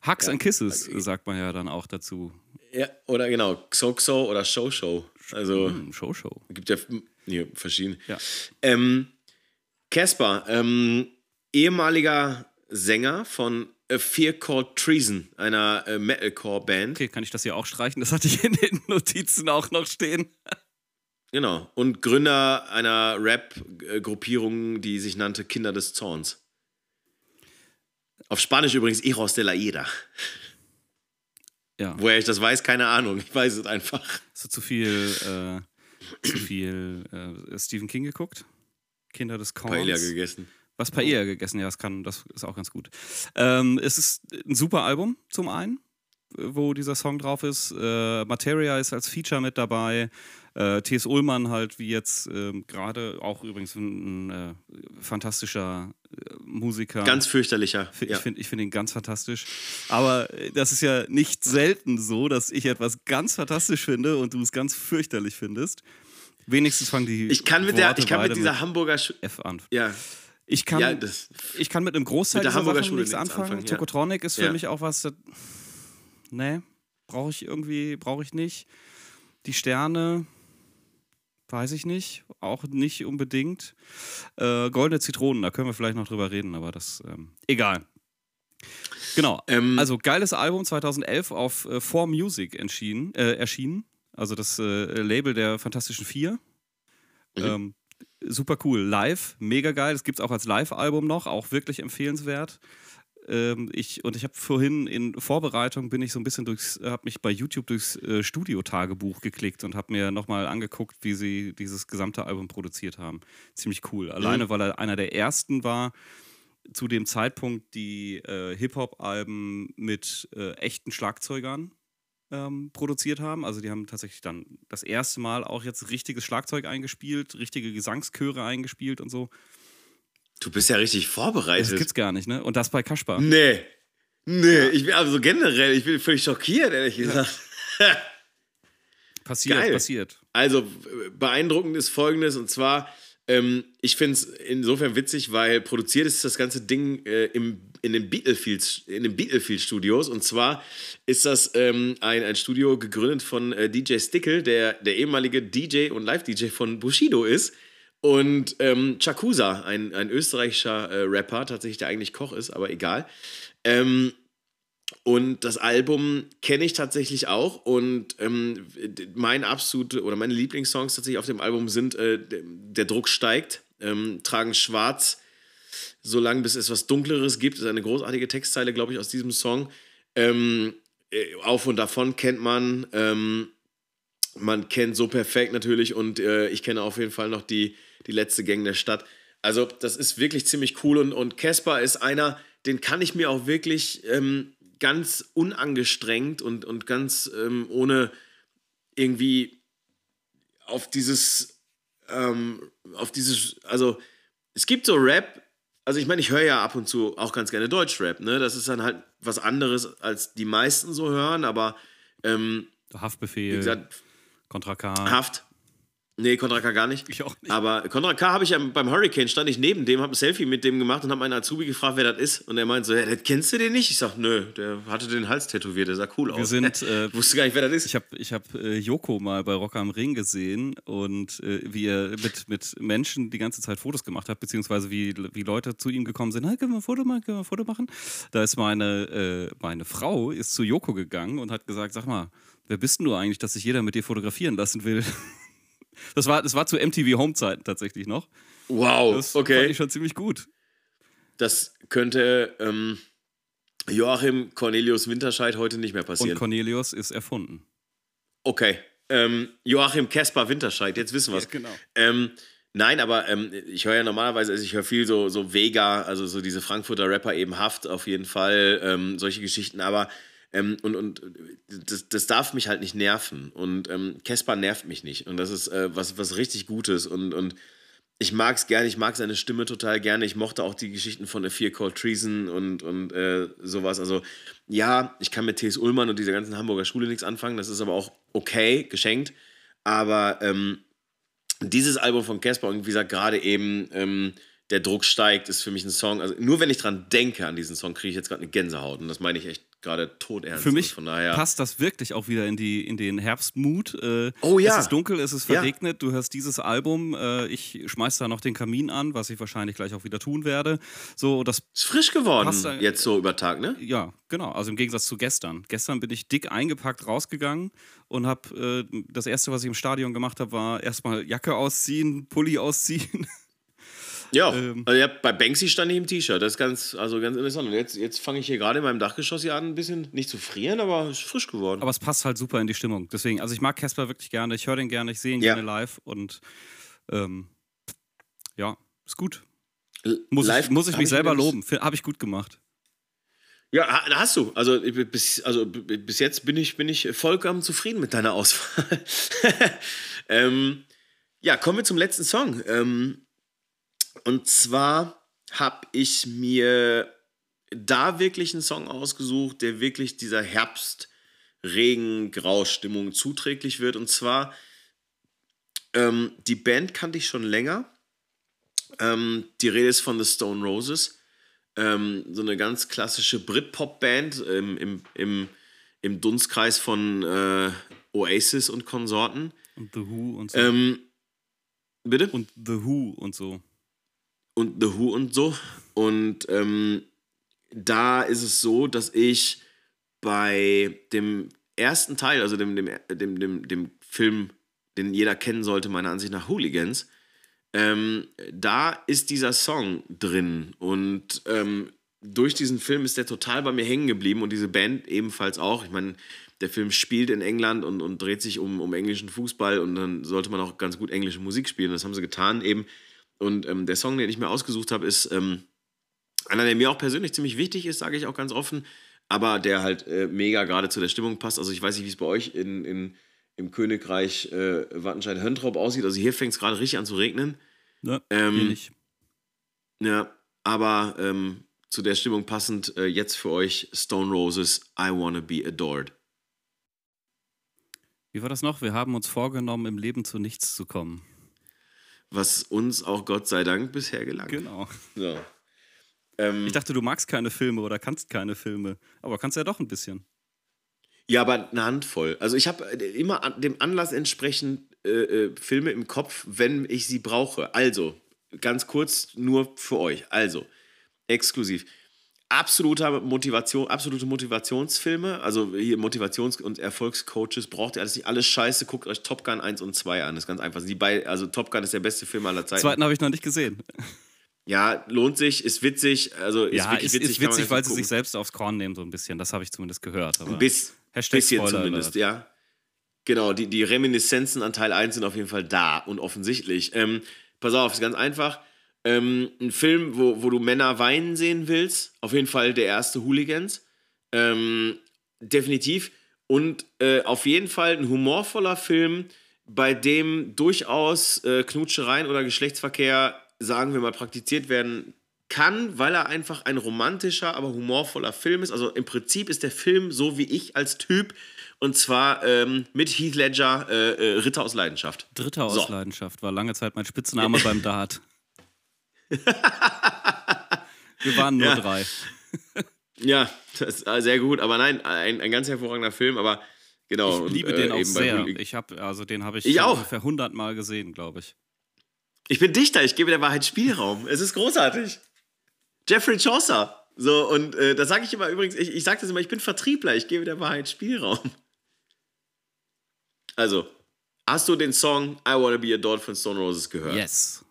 Hugs and Kisses, sagt man ja dann auch dazu. Ja, oder genau, Xoxo oder Show Show. Also Hm, Show Show. gibt ja nee, verschiedene. Ja. Ähm, Casper, ähm, ehemaliger Sänger von A Fear Called Treason, einer äh, Metalcore-Band. Okay, kann ich das hier auch streichen? Das hatte ich in den Notizen auch noch stehen. Genau. Und Gründer einer Rap-Gruppierung, die sich nannte Kinder des Zorns. Auf Spanisch übrigens Hijos de la Ira. Ja. Woher ich das weiß, keine Ahnung. Ich weiß es einfach. Hast du zu viel, äh, zu viel äh, Stephen King geguckt? Kinder des Korns. Paella gegessen. Was Paella gegessen, ja, das kann, das ist auch ganz gut. Ähm, es ist ein super Album zum einen, wo dieser Song drauf ist. Äh, Materia ist als Feature mit dabei. Äh, T.S. Ullmann halt, wie jetzt ähm, gerade auch übrigens ein, ein äh, fantastischer äh, Musiker. Ganz fürchterlicher. Fi- ja. Ich finde ich find ihn ganz fantastisch. Aber äh, das ist ja nicht selten so, dass ich etwas ganz fantastisch finde und du es ganz fürchterlich findest. Wenigstens fangen die Ich kann mit, der, Worte ich kann mit dieser Hamburger. Sch F an. ja, Ich kann, ja, das. ich kann mit einem Großteil Mit der Hamburger Sachen Schule nichts anfangen. anfangen, ja. Tokotronic ist für mich auch was, das, nee, brauche ich irgendwie, brauche ich nicht. Die Sterne, weiß ich nicht, auch nicht unbedingt. Äh, Goldene Zitronen, da können wir vielleicht noch drüber reden, aber das, ähm, egal. Genau, Ähm, also geiles Album 2011 auf äh, 4 Music erschienen, äh, erschienen. Also das äh, Label der Fantastischen Vier. Mhm. Ähm, super cool. Live, mega geil. Das gibt es auch als Live-Album noch, auch wirklich empfehlenswert. Ähm, ich, und ich habe vorhin in Vorbereitung bin ich so ein bisschen durchs, habe mich bei YouTube durchs äh, Studio-Tagebuch geklickt und habe mir nochmal angeguckt, wie sie dieses gesamte Album produziert haben. Ziemlich cool. Alleine, weil er einer der ersten war, zu dem Zeitpunkt die äh, Hip-Hop-Alben mit äh, echten Schlagzeugern ähm, produziert haben. Also die haben tatsächlich dann das erste Mal auch jetzt richtiges Schlagzeug eingespielt, richtige Gesangschöre eingespielt und so. Du bist ja richtig Das vorbereitet. gibt's gar nicht, ne? Und das bei Kaspar. Nee. Nee, ich bin also generell, ich bin völlig schockiert, ehrlich gesagt. Passiert, Geil. passiert. Also äh, beeindruckend ist folgendes, und zwar, ähm, ich finde es insofern witzig, weil produziert ist das ganze Ding äh, im, in den Beatlefield, in den Beatlefield Studios. Und zwar ist das ähm, ein, ein Studio gegründet von äh, DJ Stickle, der der ehemalige DJ und Live-DJ von Bushido ist. Und ähm, Chakusa, ein, ein österreichischer äh, Rapper, tatsächlich der eigentlich Koch ist, aber egal. Ähm, und das Album kenne ich tatsächlich auch. Und ähm, mein absolute oder meine Lieblingssongs tatsächlich auf dem Album sind äh, Der Druck steigt, ähm, Tragen schwarz, solange bis es was Dunkleres gibt. Das ist eine großartige Textzeile, glaube ich, aus diesem Song. Ähm, äh, auf und davon kennt man. Man kennt so perfekt natürlich und äh, ich kenne auf jeden Fall noch die, die letzte Gang der Stadt. Also, das ist wirklich ziemlich cool und und Casper ist einer, den kann ich mir auch wirklich ähm, ganz unangestrengt und, und ganz ähm, ohne irgendwie auf dieses, ähm, auf dieses, also es gibt so Rap, also ich meine, ich höre ja ab und zu auch ganz gerne Deutschrap, ne? Das ist dann halt was anderes, als die meisten so hören, aber ähm, wie Haftbefehl, gesagt, Contra K. Haft. Nee, Contra K gar nicht. Ich auch nicht. Aber Contra K habe ich beim Hurricane, stand ich neben dem, habe ein Selfie mit dem gemacht und habe meinen Azubi gefragt, wer das ist. Und er meint so, ja, das kennst du den nicht? Ich sag, nö, der hatte den Hals tätowiert, der sah cool aus. Wir sind, äh, Ich wusste gar nicht, wer das ist. Ich habe ich hab, äh, Joko mal bei Rock am Ring gesehen und äh, wie er mit, mit Menschen die ganze Zeit Fotos gemacht hat, beziehungsweise wie, wie Leute zu ihm gekommen sind, hey, können wir ein Foto machen, können wir ein Foto machen? Da ist meine, äh, meine Frau ist zu Joko gegangen und hat gesagt, sag mal, wer bist denn du eigentlich, dass sich jeder mit dir fotografieren lassen will? Das war, das war zu MTV Home-Zeiten tatsächlich noch. wow, Das fand okay. ich schon ziemlich gut. Das könnte ähm, Joachim Cornelius Winterscheid heute nicht mehr Und passieren. Cornelius ist erfunden. Okay. Ähm, Joachim Caspar Winterscheid, jetzt wissen wir es. genau. Ähm, Nein, aber ähm, ich höre ja normalerweise, also ich höre viel so, so Vega, also so diese Frankfurter Rapper eben Haft auf jeden Fall, ähm, solche Geschichten, aber ähm, und, und das, das darf mich halt nicht nerven. Und ähm, Casper nervt mich nicht. Und das ist äh, was, was richtig Gutes. Und, und ich mag es gerne, ich mag seine Stimme total gerne. Ich mochte auch die Geschichten von A Fear Called Treason und, und äh, sowas. Also, ja, ich kann mit T.S. Ullmann und dieser ganzen Hamburger Schule nichts anfangen. Das ist aber auch okay, geschenkt. Aber ähm, dieses Album von Casper und wie gesagt, gerade eben ähm, Der Druck steigt, ist für mich ein Song. Also, nur wenn ich dran denke an diesen Song, kriege ich jetzt gerade eine Gänsehaut. Und das meine ich echt gerade todernst. Für mich von daher passt das wirklich auch wieder in, die, in den Herbstmut. Äh, Oh ja. Es ist dunkel, es ist Ja. verregnet, du hörst dieses Album, äh, ich schmeiß da noch den Kamin an, was ich wahrscheinlich gleich auch wieder tun werde. So, das ist frisch geworden da- jetzt so über Tag, ne? Ja, genau. Also im Gegensatz zu gestern. Gestern bin ich dick eingepackt rausgegangen und habe äh, das erste, was ich im Stadion gemacht habe, war erstmal Jacke ausziehen, Pulli ausziehen. Ja, Ähm. also ja, bei Banksy stand ich im T-Shirt. Das ist ganz, also ganz interessant. Und jetzt, jetzt fange ich hier gerade in meinem Dachgeschoss hier an, ein bisschen nicht zu frieren, aber ist frisch geworden. Aber es passt halt super in die Stimmung. Deswegen, also ich mag Casper wirklich gerne, ich höre den gerne, ich sehe ihn Ja. gerne live und ähm, ja, ist gut. Muss live ich, muss ich mich selber loben. Habe ich gut gemacht. Ja, ha- hast du. Also bis, also bis jetzt bin ich, bin ich vollkommen zufrieden mit deiner Auswahl. ähm, ja, kommen wir zum letzten Song. Ähm, und zwar habe ich mir da wirklich einen Song ausgesucht, der wirklich dieser Herbst, Regen, Grau-Stimmung zuträglich wird. Und zwar, ähm, die Band kannte ich schon länger. Ähm, die Rede ist von The Stone Roses ähm, so eine ganz klassische Britpop-Band ähm, im, im, im Dunstkreis von äh, Oasis und Konsorten. Und The Who und so. Ähm, bitte? und The Who und so. Und The Who und so. Und ähm, da ist es so, dass ich bei dem ersten Teil, also dem, dem, dem, dem, dem Film, den jeder kennen sollte, meiner Ansicht nach Hooligans, ähm, da ist dieser Song drin. Und ähm, durch diesen Film ist der total bei mir hängen geblieben und diese Band ebenfalls auch. Ich meine, der Film spielt in England und, und dreht sich um, um englischen Fußball und dann sollte man auch ganz gut englische Musik spielen. Das haben sie getan eben. Und ähm, der Song, den ich mir ausgesucht habe, ist ähm, einer, der mir auch persönlich ziemlich wichtig ist, sage ich auch ganz offen, aber der halt äh, mega gerade zu der Stimmung passt. Also ich weiß nicht, wie es bei euch in, in, im Königreich äh, Wattenscheid-Höntrop aussieht. Also hier fängt es gerade richtig an zu regnen. Ne? Ähm. Ja, aber ähm, zu der Stimmung passend äh, jetzt für euch Stone Roses, I Wanna Be Adored. Wie war das noch? Wir haben uns vorgenommen, im Leben zu nichts zu kommen. Was uns auch Gott sei Dank bisher gelang. Genau. So. Ähm, Ich dachte, du magst keine Filme oder kannst keine Filme. Aber kannst ja doch ein bisschen. Ja, aber eine Handvoll. Also ich habe immer an, dem Anlass entsprechend äh, äh, Filme im Kopf, wenn ich sie brauche. Also, ganz kurz nur für euch. Also, exklusiv. Absoluter Motivation, absolute Motivationsfilme, also hier Motivations- und Erfolgscoaches braucht ihr alles nicht. Alles scheiße, guckt euch Top Gun 1 und 2 an. Das ist ganz einfach. Die bei, also Top Gun ist der beste Film aller Zeiten. Zweiten habe ich noch nicht gesehen. Ja, lohnt sich, ist witzig. Also ist ja, wirklich ist, ist kann man witzig, weil sie sich selbst aufs Korn nehmen, so ein bisschen. Das habe ich zumindest gehört. Ein bis, Hashtag bisschen Spoiler zumindest, Alert. ja. Genau, die, die Reminiszenzen an Teil 1 sind auf jeden Fall da und offensichtlich. Ähm, pass auf, ist ganz einfach. Ähm, ein Film, wo, wo du Männer weinen sehen willst. Auf jeden Fall der erste Hooligans. Ähm, definitiv. Und äh, auf jeden Fall ein humorvoller Film, bei dem durchaus äh, Knutschereien oder Geschlechtsverkehr, sagen wir mal, praktiziert werden kann, weil er einfach ein romantischer, aber humorvoller Film ist. Also im Prinzip ist der Film so wie ich als Typ. Und zwar ähm, mit Heath Ledger, äh, äh, Ritter aus Leidenschaft. Dritter So. aus Leidenschaft war lange Zeit mein Spitzname beim Dart. Wir waren nur Ja. drei. Ja, das ist äh, sehr gut. Aber nein, ein, ein ganz hervorragender Film. Aber genau. Ich und, liebe äh, den auch sehr. Ich habe, also den habe ich, Ich auch. ungefähr 100 Mal gesehen, glaube ich. Ich bin Dichter, ich gebe der Wahrheit Spielraum. Es ist großartig. Jeffrey Chaucer. So, und äh, das sage ich immer übrigens, ich, ich sage das immer, ich bin Vertriebler, ich gebe der Wahrheit Spielraum. Also, hast du den Song I Wanna Be Adored von Stone Roses gehört? Yes.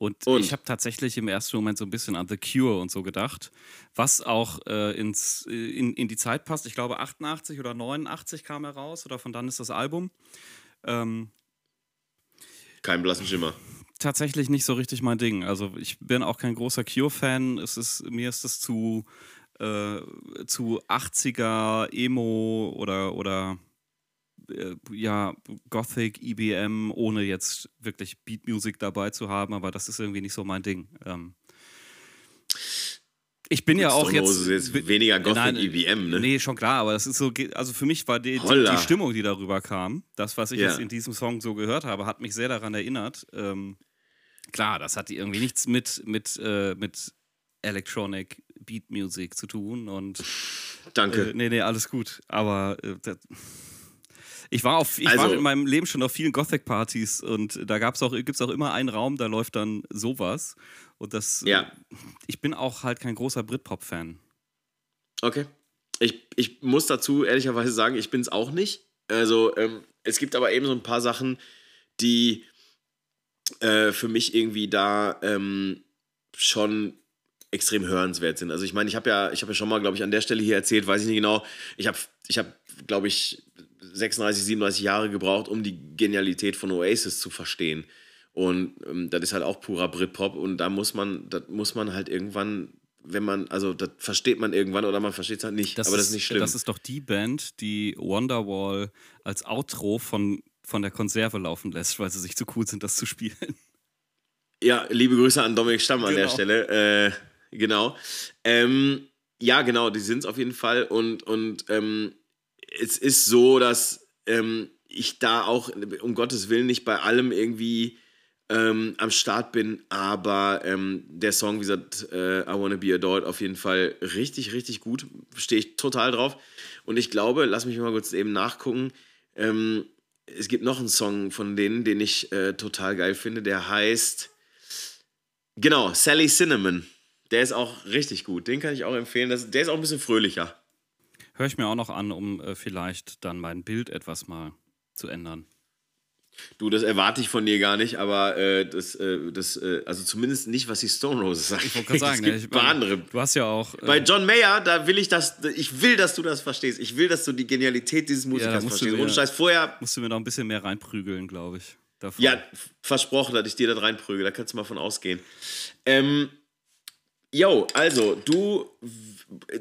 Und, Und? ich habe tatsächlich im ersten Moment so ein bisschen an The Cure und so gedacht, was auch äh, ins, in, in die Zeit passt. Ich glaube, 88 oder 89 kam er raus oder von dann ist das Album. Ähm, Kein blassen Schimmer. tatsächlich nicht so richtig mein Ding. Also ich bin auch kein großer Cure-Fan. Es ist, mir ist es zu, äh, zu 80er Emo oder, oder äh, ja, Gothic, EBM, ohne jetzt wirklich Beat-Music dabei zu haben, aber das ist irgendwie nicht so mein Ding. Ähm, ich bin ja auch jetzt, jetzt weniger Gothic nein, EBM, ne? Nee, schon klar, aber das ist so, also für mich war die, die, die Stimmung, die darüber kam, das, was ich ja. jetzt in diesem Song so gehört habe, hat mich sehr daran erinnert. Ähm, klar, das hat irgendwie nichts mit, mit, äh, mit Electronic Beat Music zu tun und. Danke. Äh, nee, nee, alles gut. Aber äh, das, ich war auf, ich also, war in meinem Leben schon auf vielen Gothic-Partys und da gab's auch, gibt es auch immer einen Raum, da läuft dann sowas. Und das, ja. ich bin auch halt kein großer Britpop-Fan. Okay. Ich, ich muss dazu ehrlicherweise sagen, ich bin es auch nicht. Also, ähm, es gibt aber eben so ein paar Sachen, die äh, für mich irgendwie da ähm, schon extrem hörenswert sind. Also ich meine, ich habe ja, ich habe ja schon mal, glaube ich, an der Stelle hier erzählt, weiß ich nicht genau, ich habe, ich habe, glaube ich, 36, 37 Jahre gebraucht, um die Genialität von Oasis zu verstehen. Und ähm, das ist halt auch purer Britpop und da muss man, das muss man halt irgendwann, wenn man, also das versteht man irgendwann oder man versteht es halt nicht, das aber ist, das ist nicht schlimm. Das ist doch die Band, die Wonderwall als Outro von, von der Konserve laufen lässt, weil sie sich zu cool sind, das zu spielen. Ja, liebe Grüße an Dominik Stamm an genau. der Stelle. Äh, genau. Ähm, ja, genau, die sind es auf jeden Fall und, und ähm, es ist so, dass ähm, ich da auch, um Gottes Willen, nicht bei allem irgendwie ähm, am Start bin, aber ähm, der Song, wie gesagt, äh, I Wanna Be Adored, auf jeden Fall richtig, richtig gut. Stehe ich total drauf. Und ich glaube, lass mich mal kurz eben nachgucken. Ähm, es gibt noch einen Song von denen, den ich äh, total geil finde. Der heißt, genau, Sally Cinnamon. Der ist auch richtig gut. Den kann ich auch empfehlen. Das, der ist auch ein bisschen fröhlicher. Höre ich mir auch noch an, um äh, vielleicht dann mein Bild etwas mal zu ändern. Du, das erwarte ich von dir gar nicht, aber äh, das, äh, das äh, also zumindest nicht, was die Stone Roses sagen. Ich wollte sagen, es gibt ne, andere. Du hast ja auch. Bei äh, John Mayer, da will ich das, ich will, dass du das verstehst. Ich will, dass du die Genialität dieses Musikers ja, verstehst. Ohne Scheiß, vorher. Musst du mir noch ein bisschen mehr reinprügeln, glaube ich. Davon. Ja, versprochen, dass ich dir da reinprügel. Da kannst du mal von ausgehen. Ähm, Jo, also du,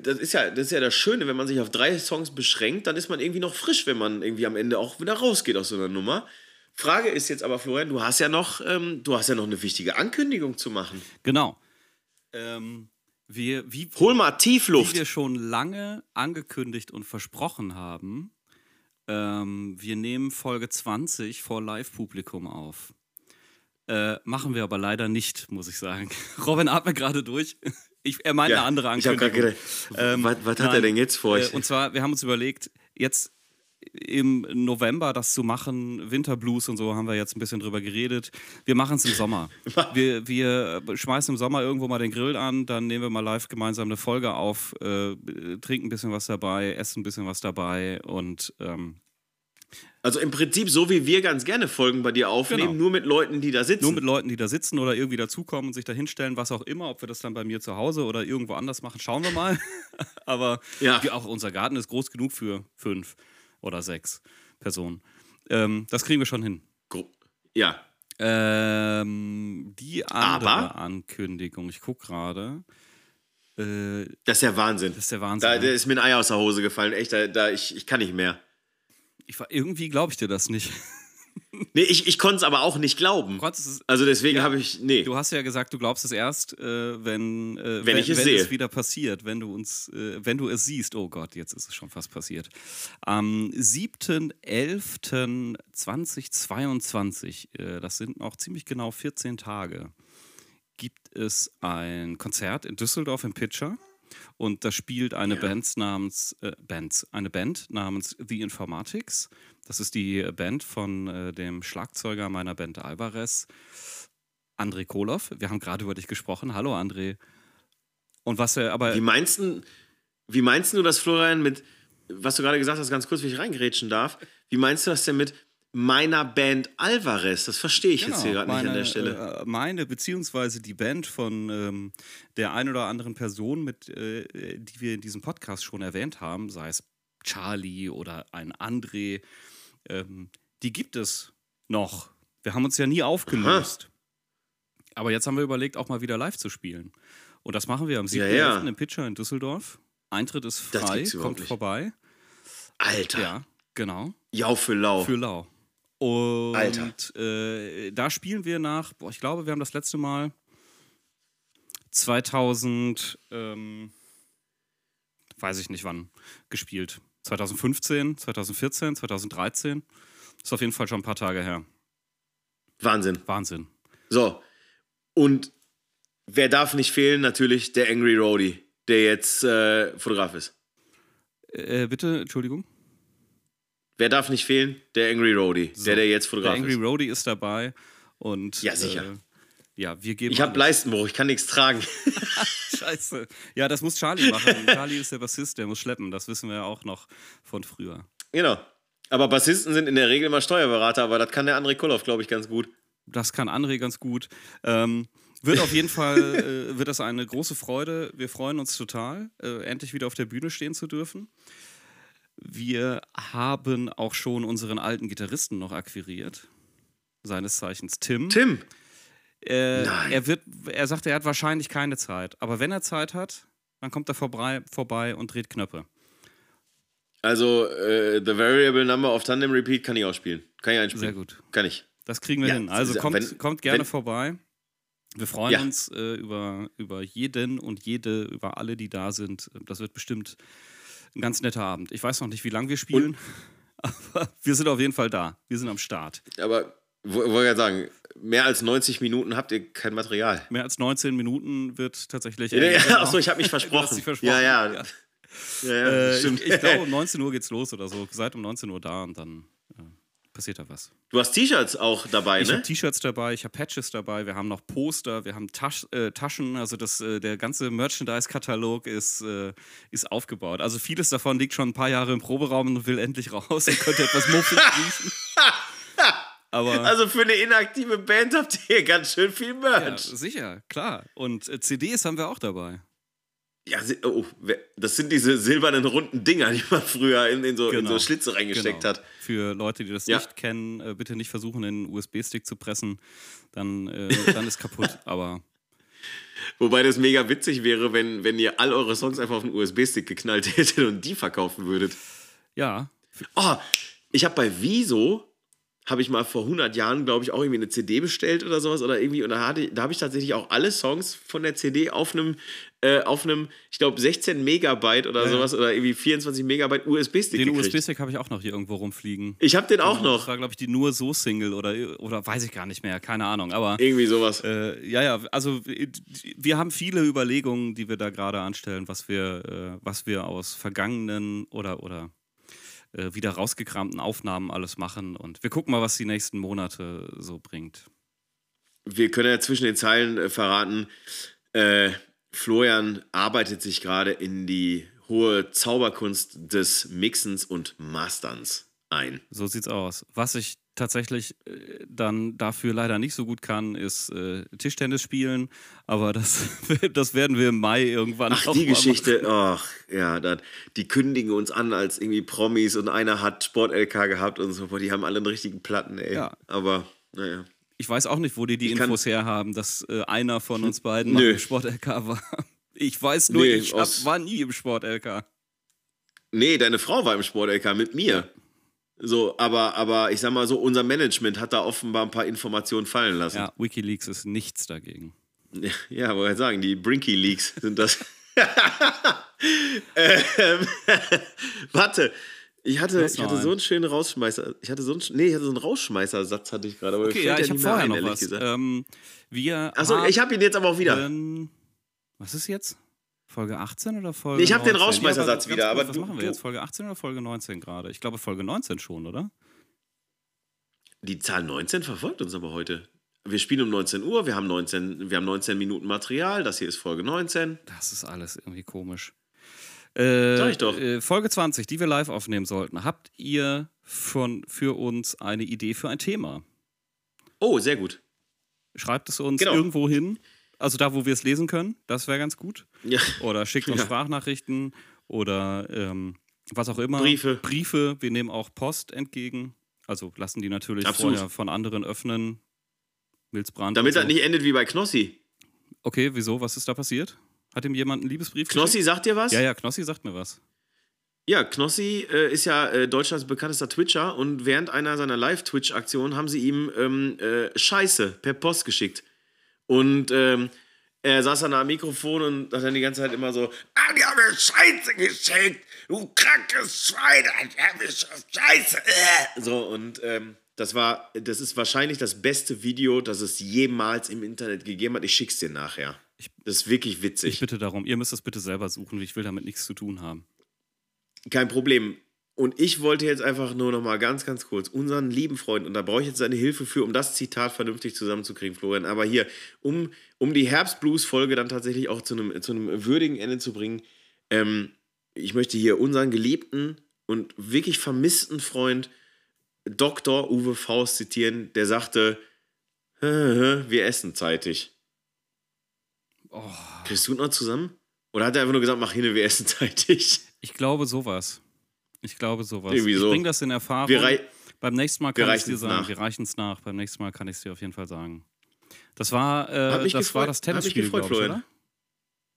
das ist ja das ist ja das Schöne, wenn man sich auf drei Songs beschränkt, dann ist man irgendwie noch frisch, wenn man irgendwie am Ende auch wieder rausgeht aus so einer Nummer. Frage ist jetzt aber, Florian, du hast ja noch, ähm, du hast ja noch eine wichtige Ankündigung zu machen. Genau. Ähm, wir, wie, Hol mal Tiefluft. Wie wir schon lange angekündigt und versprochen haben, ähm, wir nehmen Folge 20 vor Live-Publikum auf. Äh, machen wir aber leider nicht, muss ich sagen. Robin atmet gerade durch. Ich, er meint ja, eine andere Ankündigung. Ich hab gedacht, ähm, was, was hat er denn jetzt vor? Äh, und zwar, wir haben uns überlegt, jetzt im November das zu machen, Winterblues und so, haben wir jetzt ein bisschen drüber geredet. Wir machen es im Sommer. wir, wir schmeißen im Sommer irgendwo mal den Grill an, dann nehmen wir mal live gemeinsam eine Folge auf, äh, trinken ein bisschen was dabei, essen ein bisschen was dabei und ähm, also im Prinzip so, wie wir ganz gerne Folgen bei dir aufnehmen, genau. nur mit Leuten, die da sitzen. Nur mit Leuten, die da sitzen oder irgendwie dazukommen und sich da hinstellen, was auch immer. Ob wir das dann bei mir zu Hause oder irgendwo anders machen, schauen wir mal. Aber ja. auch unser Garten ist groß genug für fünf oder sechs Personen. Ähm, das kriegen wir schon hin. Ja. Ähm, die andere Aber? Ankündigung, ich gucke gerade. Äh, das ist der Wahnsinn. Das ist der Wahnsinn. Da, da ist mir ein Ei aus der Hose gefallen. Echt, da, da ich, ich kann nicht mehr. Ich, irgendwie glaube ich dir das nicht. Nee, ich, ich konnte es aber auch nicht glauben. also deswegen ja, habe ich, nee. Du hast ja gesagt, du glaubst es erst, äh, wenn, äh, wenn, wenn, ich es, wenn sehe. es wieder passiert, wenn du uns, äh, wenn du es siehst. Oh Gott, jetzt ist es schon fast passiert. Am 7.11.2022, äh, das sind noch ziemlich genau 14 Tage, gibt es ein Konzert in Düsseldorf im Pitcher. Und da spielt eine ja. Band namens äh, Bands, eine Band namens The Informatics. Das ist die Band von äh, dem Schlagzeuger meiner Band Alvarez, André Koloff. Wir haben gerade über dich gesprochen. Hallo André. Und was er aber. Wie meinst du, wie meinst du das, Florian, mit, was du gerade gesagt hast, ganz kurz, wie ich reingrätschen darf? Wie meinst du das denn mit meiner Band Alvarez. Das verstehe ich genau, jetzt hier gerade nicht an der Stelle. Äh, meine, beziehungsweise die Band von ähm, der ein oder anderen Person, mit, äh, die wir in diesem Podcast schon erwähnt haben, sei es Charlie oder ein André, ähm, die gibt es noch. Wir haben uns ja nie aufgelöst. Aber jetzt haben wir überlegt, auch mal wieder live zu spielen. Und das machen wir am 7.11. Ja, ja. im Pitcher in Düsseldorf. Eintritt ist frei, kommt nicht. vorbei. Alter. Ja, genau. Jau für lau. Für Lau. Und Alter. Äh, da spielen wir nach, boah, ich glaube, wir haben das letzte Mal 2000, ähm, weiß ich nicht wann, gespielt. 2015, 2014, 2013. Ist auf jeden Fall schon ein paar Tage her. Wahnsinn. Wahnsinn. So. Und wer darf nicht fehlen? Natürlich der Angry Roadie, der jetzt äh, Fotograf ist. Äh, bitte, Entschuldigung. Wer darf nicht fehlen? Der Angry Roadie, So. der, der jetzt Der Fotograf Angry. Roadie ist dabei. Und, Ja, sicher. Äh, ja, wir geben. Ich habe. Leistenbruch, ich kann nichts tragen. Scheiße. Ja, das muss Charlie machen. Charlie ist der Bassist, der muss schleppen. Das wissen wir ja auch noch von früher. genau. Aber Bassisten sind in der Regel mal Steuerberater, aber das kann der André Koloff, glaube ich, ganz gut. Das kann André ganz gut. Ähm, wird auf jeden Fall äh, wird das eine große Freude. Wir freuen uns total, äh, endlich wieder auf der Bühne stehen zu dürfen. Wir haben auch schon unseren alten Gitarristen noch akquiriert. Seines Zeichens Tim. Tim, Äh, Nein. er, wird, er sagt, er hat wahrscheinlich keine Zeit. Aber wenn er Zeit hat, dann kommt er vorbei, vorbei und dreht Knöpfe. also äh, The Variable Number of Tandem Repeat kann ich auch spielen. Kann ich einspielen. Sehr gut. Kann ich. Das kriegen wir Ja, hin. Also kommt, wenn- kommt gerne wenn- vorbei. Wir freuen Ja. uns äh, über, über jeden und jede, über alle, die da sind. Das wird bestimmt ein ganz netter Abend. Ich weiß noch nicht, wie lange wir spielen, aber wir sind auf jeden Fall da. Wir sind am Start. Aber wo- wollte ja sagen, mehr als 90 Minuten habt ihr kein Material. Mehr als 19 Minuten wird tatsächlich. Ja, ja, achso, ich habe mich versprochen. versprochen. Ja, ja. Ja. ja, ja Äh, stimmt. ich, ich glaube, um 19 Uhr geht's los oder so. Seid um 19 Uhr da und dann äh, passiert da was. du hast T-Shirts auch dabei, Ich ne? habe T-Shirts dabei, ich habe Patches dabei, wir haben noch Poster, wir haben Tasch, äh, Taschen, also das, äh, der ganze Merchandise-Katalog ist, äh, ist aufgebaut. Also vieles davon liegt schon ein paar Jahre im Proberaum und will endlich raus und könnte etwas muffig riechen. Aber Also für eine inaktive Band habt ihr hier ganz schön viel ja, Merch. sicher, klar. Und äh, CDs haben wir auch dabei. Ja, oh, das sind diese silbernen runden Dinger, die man früher in, in, so, in Genau. so Schlitze reingesteckt Genau. hat. Für Leute, die das Ja. nicht kennen, äh, bitte nicht versuchen, den USB-Stick zu pressen. Dann, äh, dann ist kaputt. Aber Wobei das mega witzig wäre, wenn, wenn ihr all eure Songs einfach auf einen USB-Stick geknallt hättet und die verkaufen würdet. ja, Oh, ich habe bei Wieso, habe ich mal vor 100 Jahren, glaube ich, auch irgendwie eine CD bestellt oder sowas. Oder irgendwie, und da, hatte, da habe ich tatsächlich auch alle Songs von der CD auf einem, äh, auf einem ich glaube, 16 Megabyte oder Ja, sowas oder irgendwie 24 Megabyte USB-Stick den. USB-Stick habe ich auch noch hier irgendwo rumfliegen. ich habe den auch Genau, Das noch. war, glaube ich, die nur so Single oder, oder weiß ich gar nicht mehr, keine Ahnung. Aber Irgendwie sowas. äh, ja, ja, also äh, wir haben viele Überlegungen, die wir da gerade anstellen, was wir, äh, was wir aus vergangenen oder, oder äh, wieder rausgekramten Aufnahmen alles machen. Und wir gucken mal, was die nächsten Monate so bringt. Wir können ja zwischen den Zeilen äh, verraten, äh, Florian arbeitet sich gerade in die hohe Zauberkunst des Mixens und Masterns ein. So sieht's aus. Was ich tatsächlich äh, dann dafür leider nicht so gut kann, ist äh, Tischtennis spielen. Aber das, das werden wir im Mai irgendwann Ach, die Geschichte, ach, ja, dann, die kündigen uns an als irgendwie Promis und einer hat Sport-LK gehabt und so, boah, die haben alle einen richtigen Platten, ey. Ja. Aber, naja. Ich weiß auch nicht, wo die die Ich Infos herhaben, dass äh, einer von uns beiden mal im Sport-LK war. Ich weiß nur, Nee, ich hab, war nie im Sport-LK. Nee, deine Frau war im Sport-LK mit mir. So, aber, aber ich sag mal so, unser Management hat da offenbar ein paar Informationen fallen lassen. Ja, Wikileaks ist nichts dagegen. Ja, ja wollte ich sagen, die Brinky Leaks sind das. ähm, warte, ich hatte, ich hatte so einen. schönen Rausschmeißer. Ich hatte so einen, nee, ich hatte so einen Rausschmeißersatz hatte ich gerade. Aber Okay, ja, ich habe vorher ein, noch was. Ähm, wir Achso, ich habe ihn jetzt aber auch wieder. was ist jetzt? Folge 18 oder Folge Nee, ich hab den 19? Rausschmeißersatz ganz wieder, aber was du- machen wir jetzt? Folge 18 oder Folge 19 gerade? Ich glaube Folge 19 schon, oder? Die Zahl 19 verfolgt uns aber heute. Wir spielen um 19 Uhr, wir haben 19, wir haben 19 Minuten Material, das hier ist Folge 19. Das ist alles irgendwie komisch. Äh, Sag ich doch. Äh, Folge 20, die wir live aufnehmen sollten. Habt ihr von, für uns eine Idee für ein Thema? Oh, sehr gut. Schreibt es uns Genau. irgendwo hin. Also da, wo wir es lesen können. Das wäre ganz gut. Ja. Oder schickt uns Ja. Sprachnachrichten oder ähm, was auch immer. Briefe. Briefe. Wir nehmen auch Post entgegen. Also lassen die natürlich Absolut. vorher von anderen öffnen. Milzbrand. Damit so. das nicht endet wie bei Knossi. Okay, wieso? Was ist da passiert? Hat ihm jemand einen Liebesbrief Knossi sagt dir was? geschickt? Ja, ja, Knossi sagt mir was. Ja, Knossi äh, ist ja äh, Deutschlands bekanntester Twitcher und während einer seiner Live-Twitch-Aktionen haben sie ihm ähm, äh, Scheiße per Post geschickt. Und ähm, er saß dann am Mikrofon und hat dann die ganze Zeit immer so: Ah, die haben mir Scheiße geschickt, du krankes Schwein, die haben mir Scheiße. Äh. So, und ähm, das war, das ist wahrscheinlich das beste Video, das es jemals im Internet gegeben hat. Ich schick's dir nachher. Das ist wirklich witzig. Ich bitte darum, ihr müsst das bitte selber suchen. Ich will damit nichts zu tun haben. Kein Problem. Und ich wollte jetzt einfach nur noch mal ganz, ganz kurz unseren lieben Freund, und da brauche ich jetzt seine Hilfe für, um das Zitat vernünftig zusammenzukriegen, Florian. Aber hier, um, um die Herbstblues-Folge dann tatsächlich auch zu einem, zu einem würdigen Ende zu bringen, ähm, ich möchte hier unseren geliebten und wirklich vermissten Freund Dr. Uwe Faust zitieren, der sagte, wir essen zeitig. Oh, Kriegst du noch zusammen? Oder hat er einfach nur gesagt, mach hin, wir essen zeitig? ich glaube sowas. Ich glaube sowas. Irgendwie ich so. bringe das in Erfahrung. Beim nächsten Mal kann ich dir sagen, nach. wir reichen es nach. Beim nächsten Mal kann ich es dir auf jeden Fall sagen. Das war, äh, das, war das Tennisspiel, gefreut, ich, oder?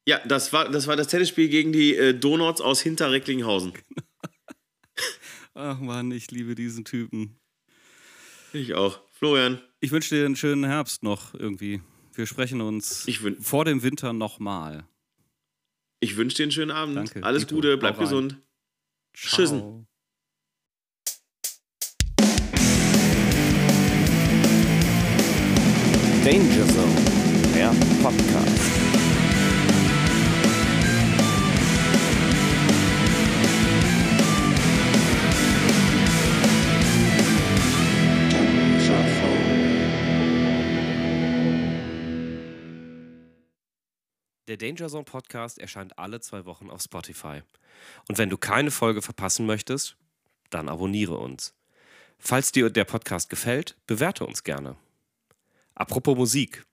Ja, das war, das war das Tennisspiel gegen die äh, Donuts aus Hinterrecklinghausen. Ach Mann, ich liebe diesen Typen. Ich auch. Florian, Ich wünsche dir einen schönen Herbst noch irgendwie. Wir sprechen uns ich, vor dem Winter nochmal. ich wünsche dir einen schönen Abend. Danke, Alles. Gute, bleib Hau rein. Ciao. Danger Zone, der Podcast. Der Danger Zone Podcast erscheint alle zwei Wochen auf Spotify. Und wenn du keine Folge verpassen möchtest, dann abonniere uns. Falls dir der Podcast gefällt, bewerte uns gerne. Apropos Musik.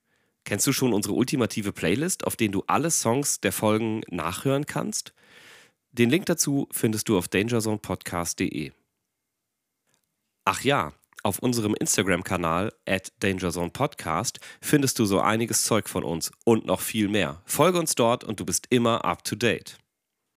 Kennst du schon unsere ultimative Playlist, auf der du alle Songs der Folgen nachhören kannst? Den Link dazu findest du auf dangerzonepodcast.de. Ach ja, auf unserem Instagram-Kanal at dangerzonepodcast findest du so einiges Zeug von uns und noch viel mehr. Folge uns dort und du bist immer up to date.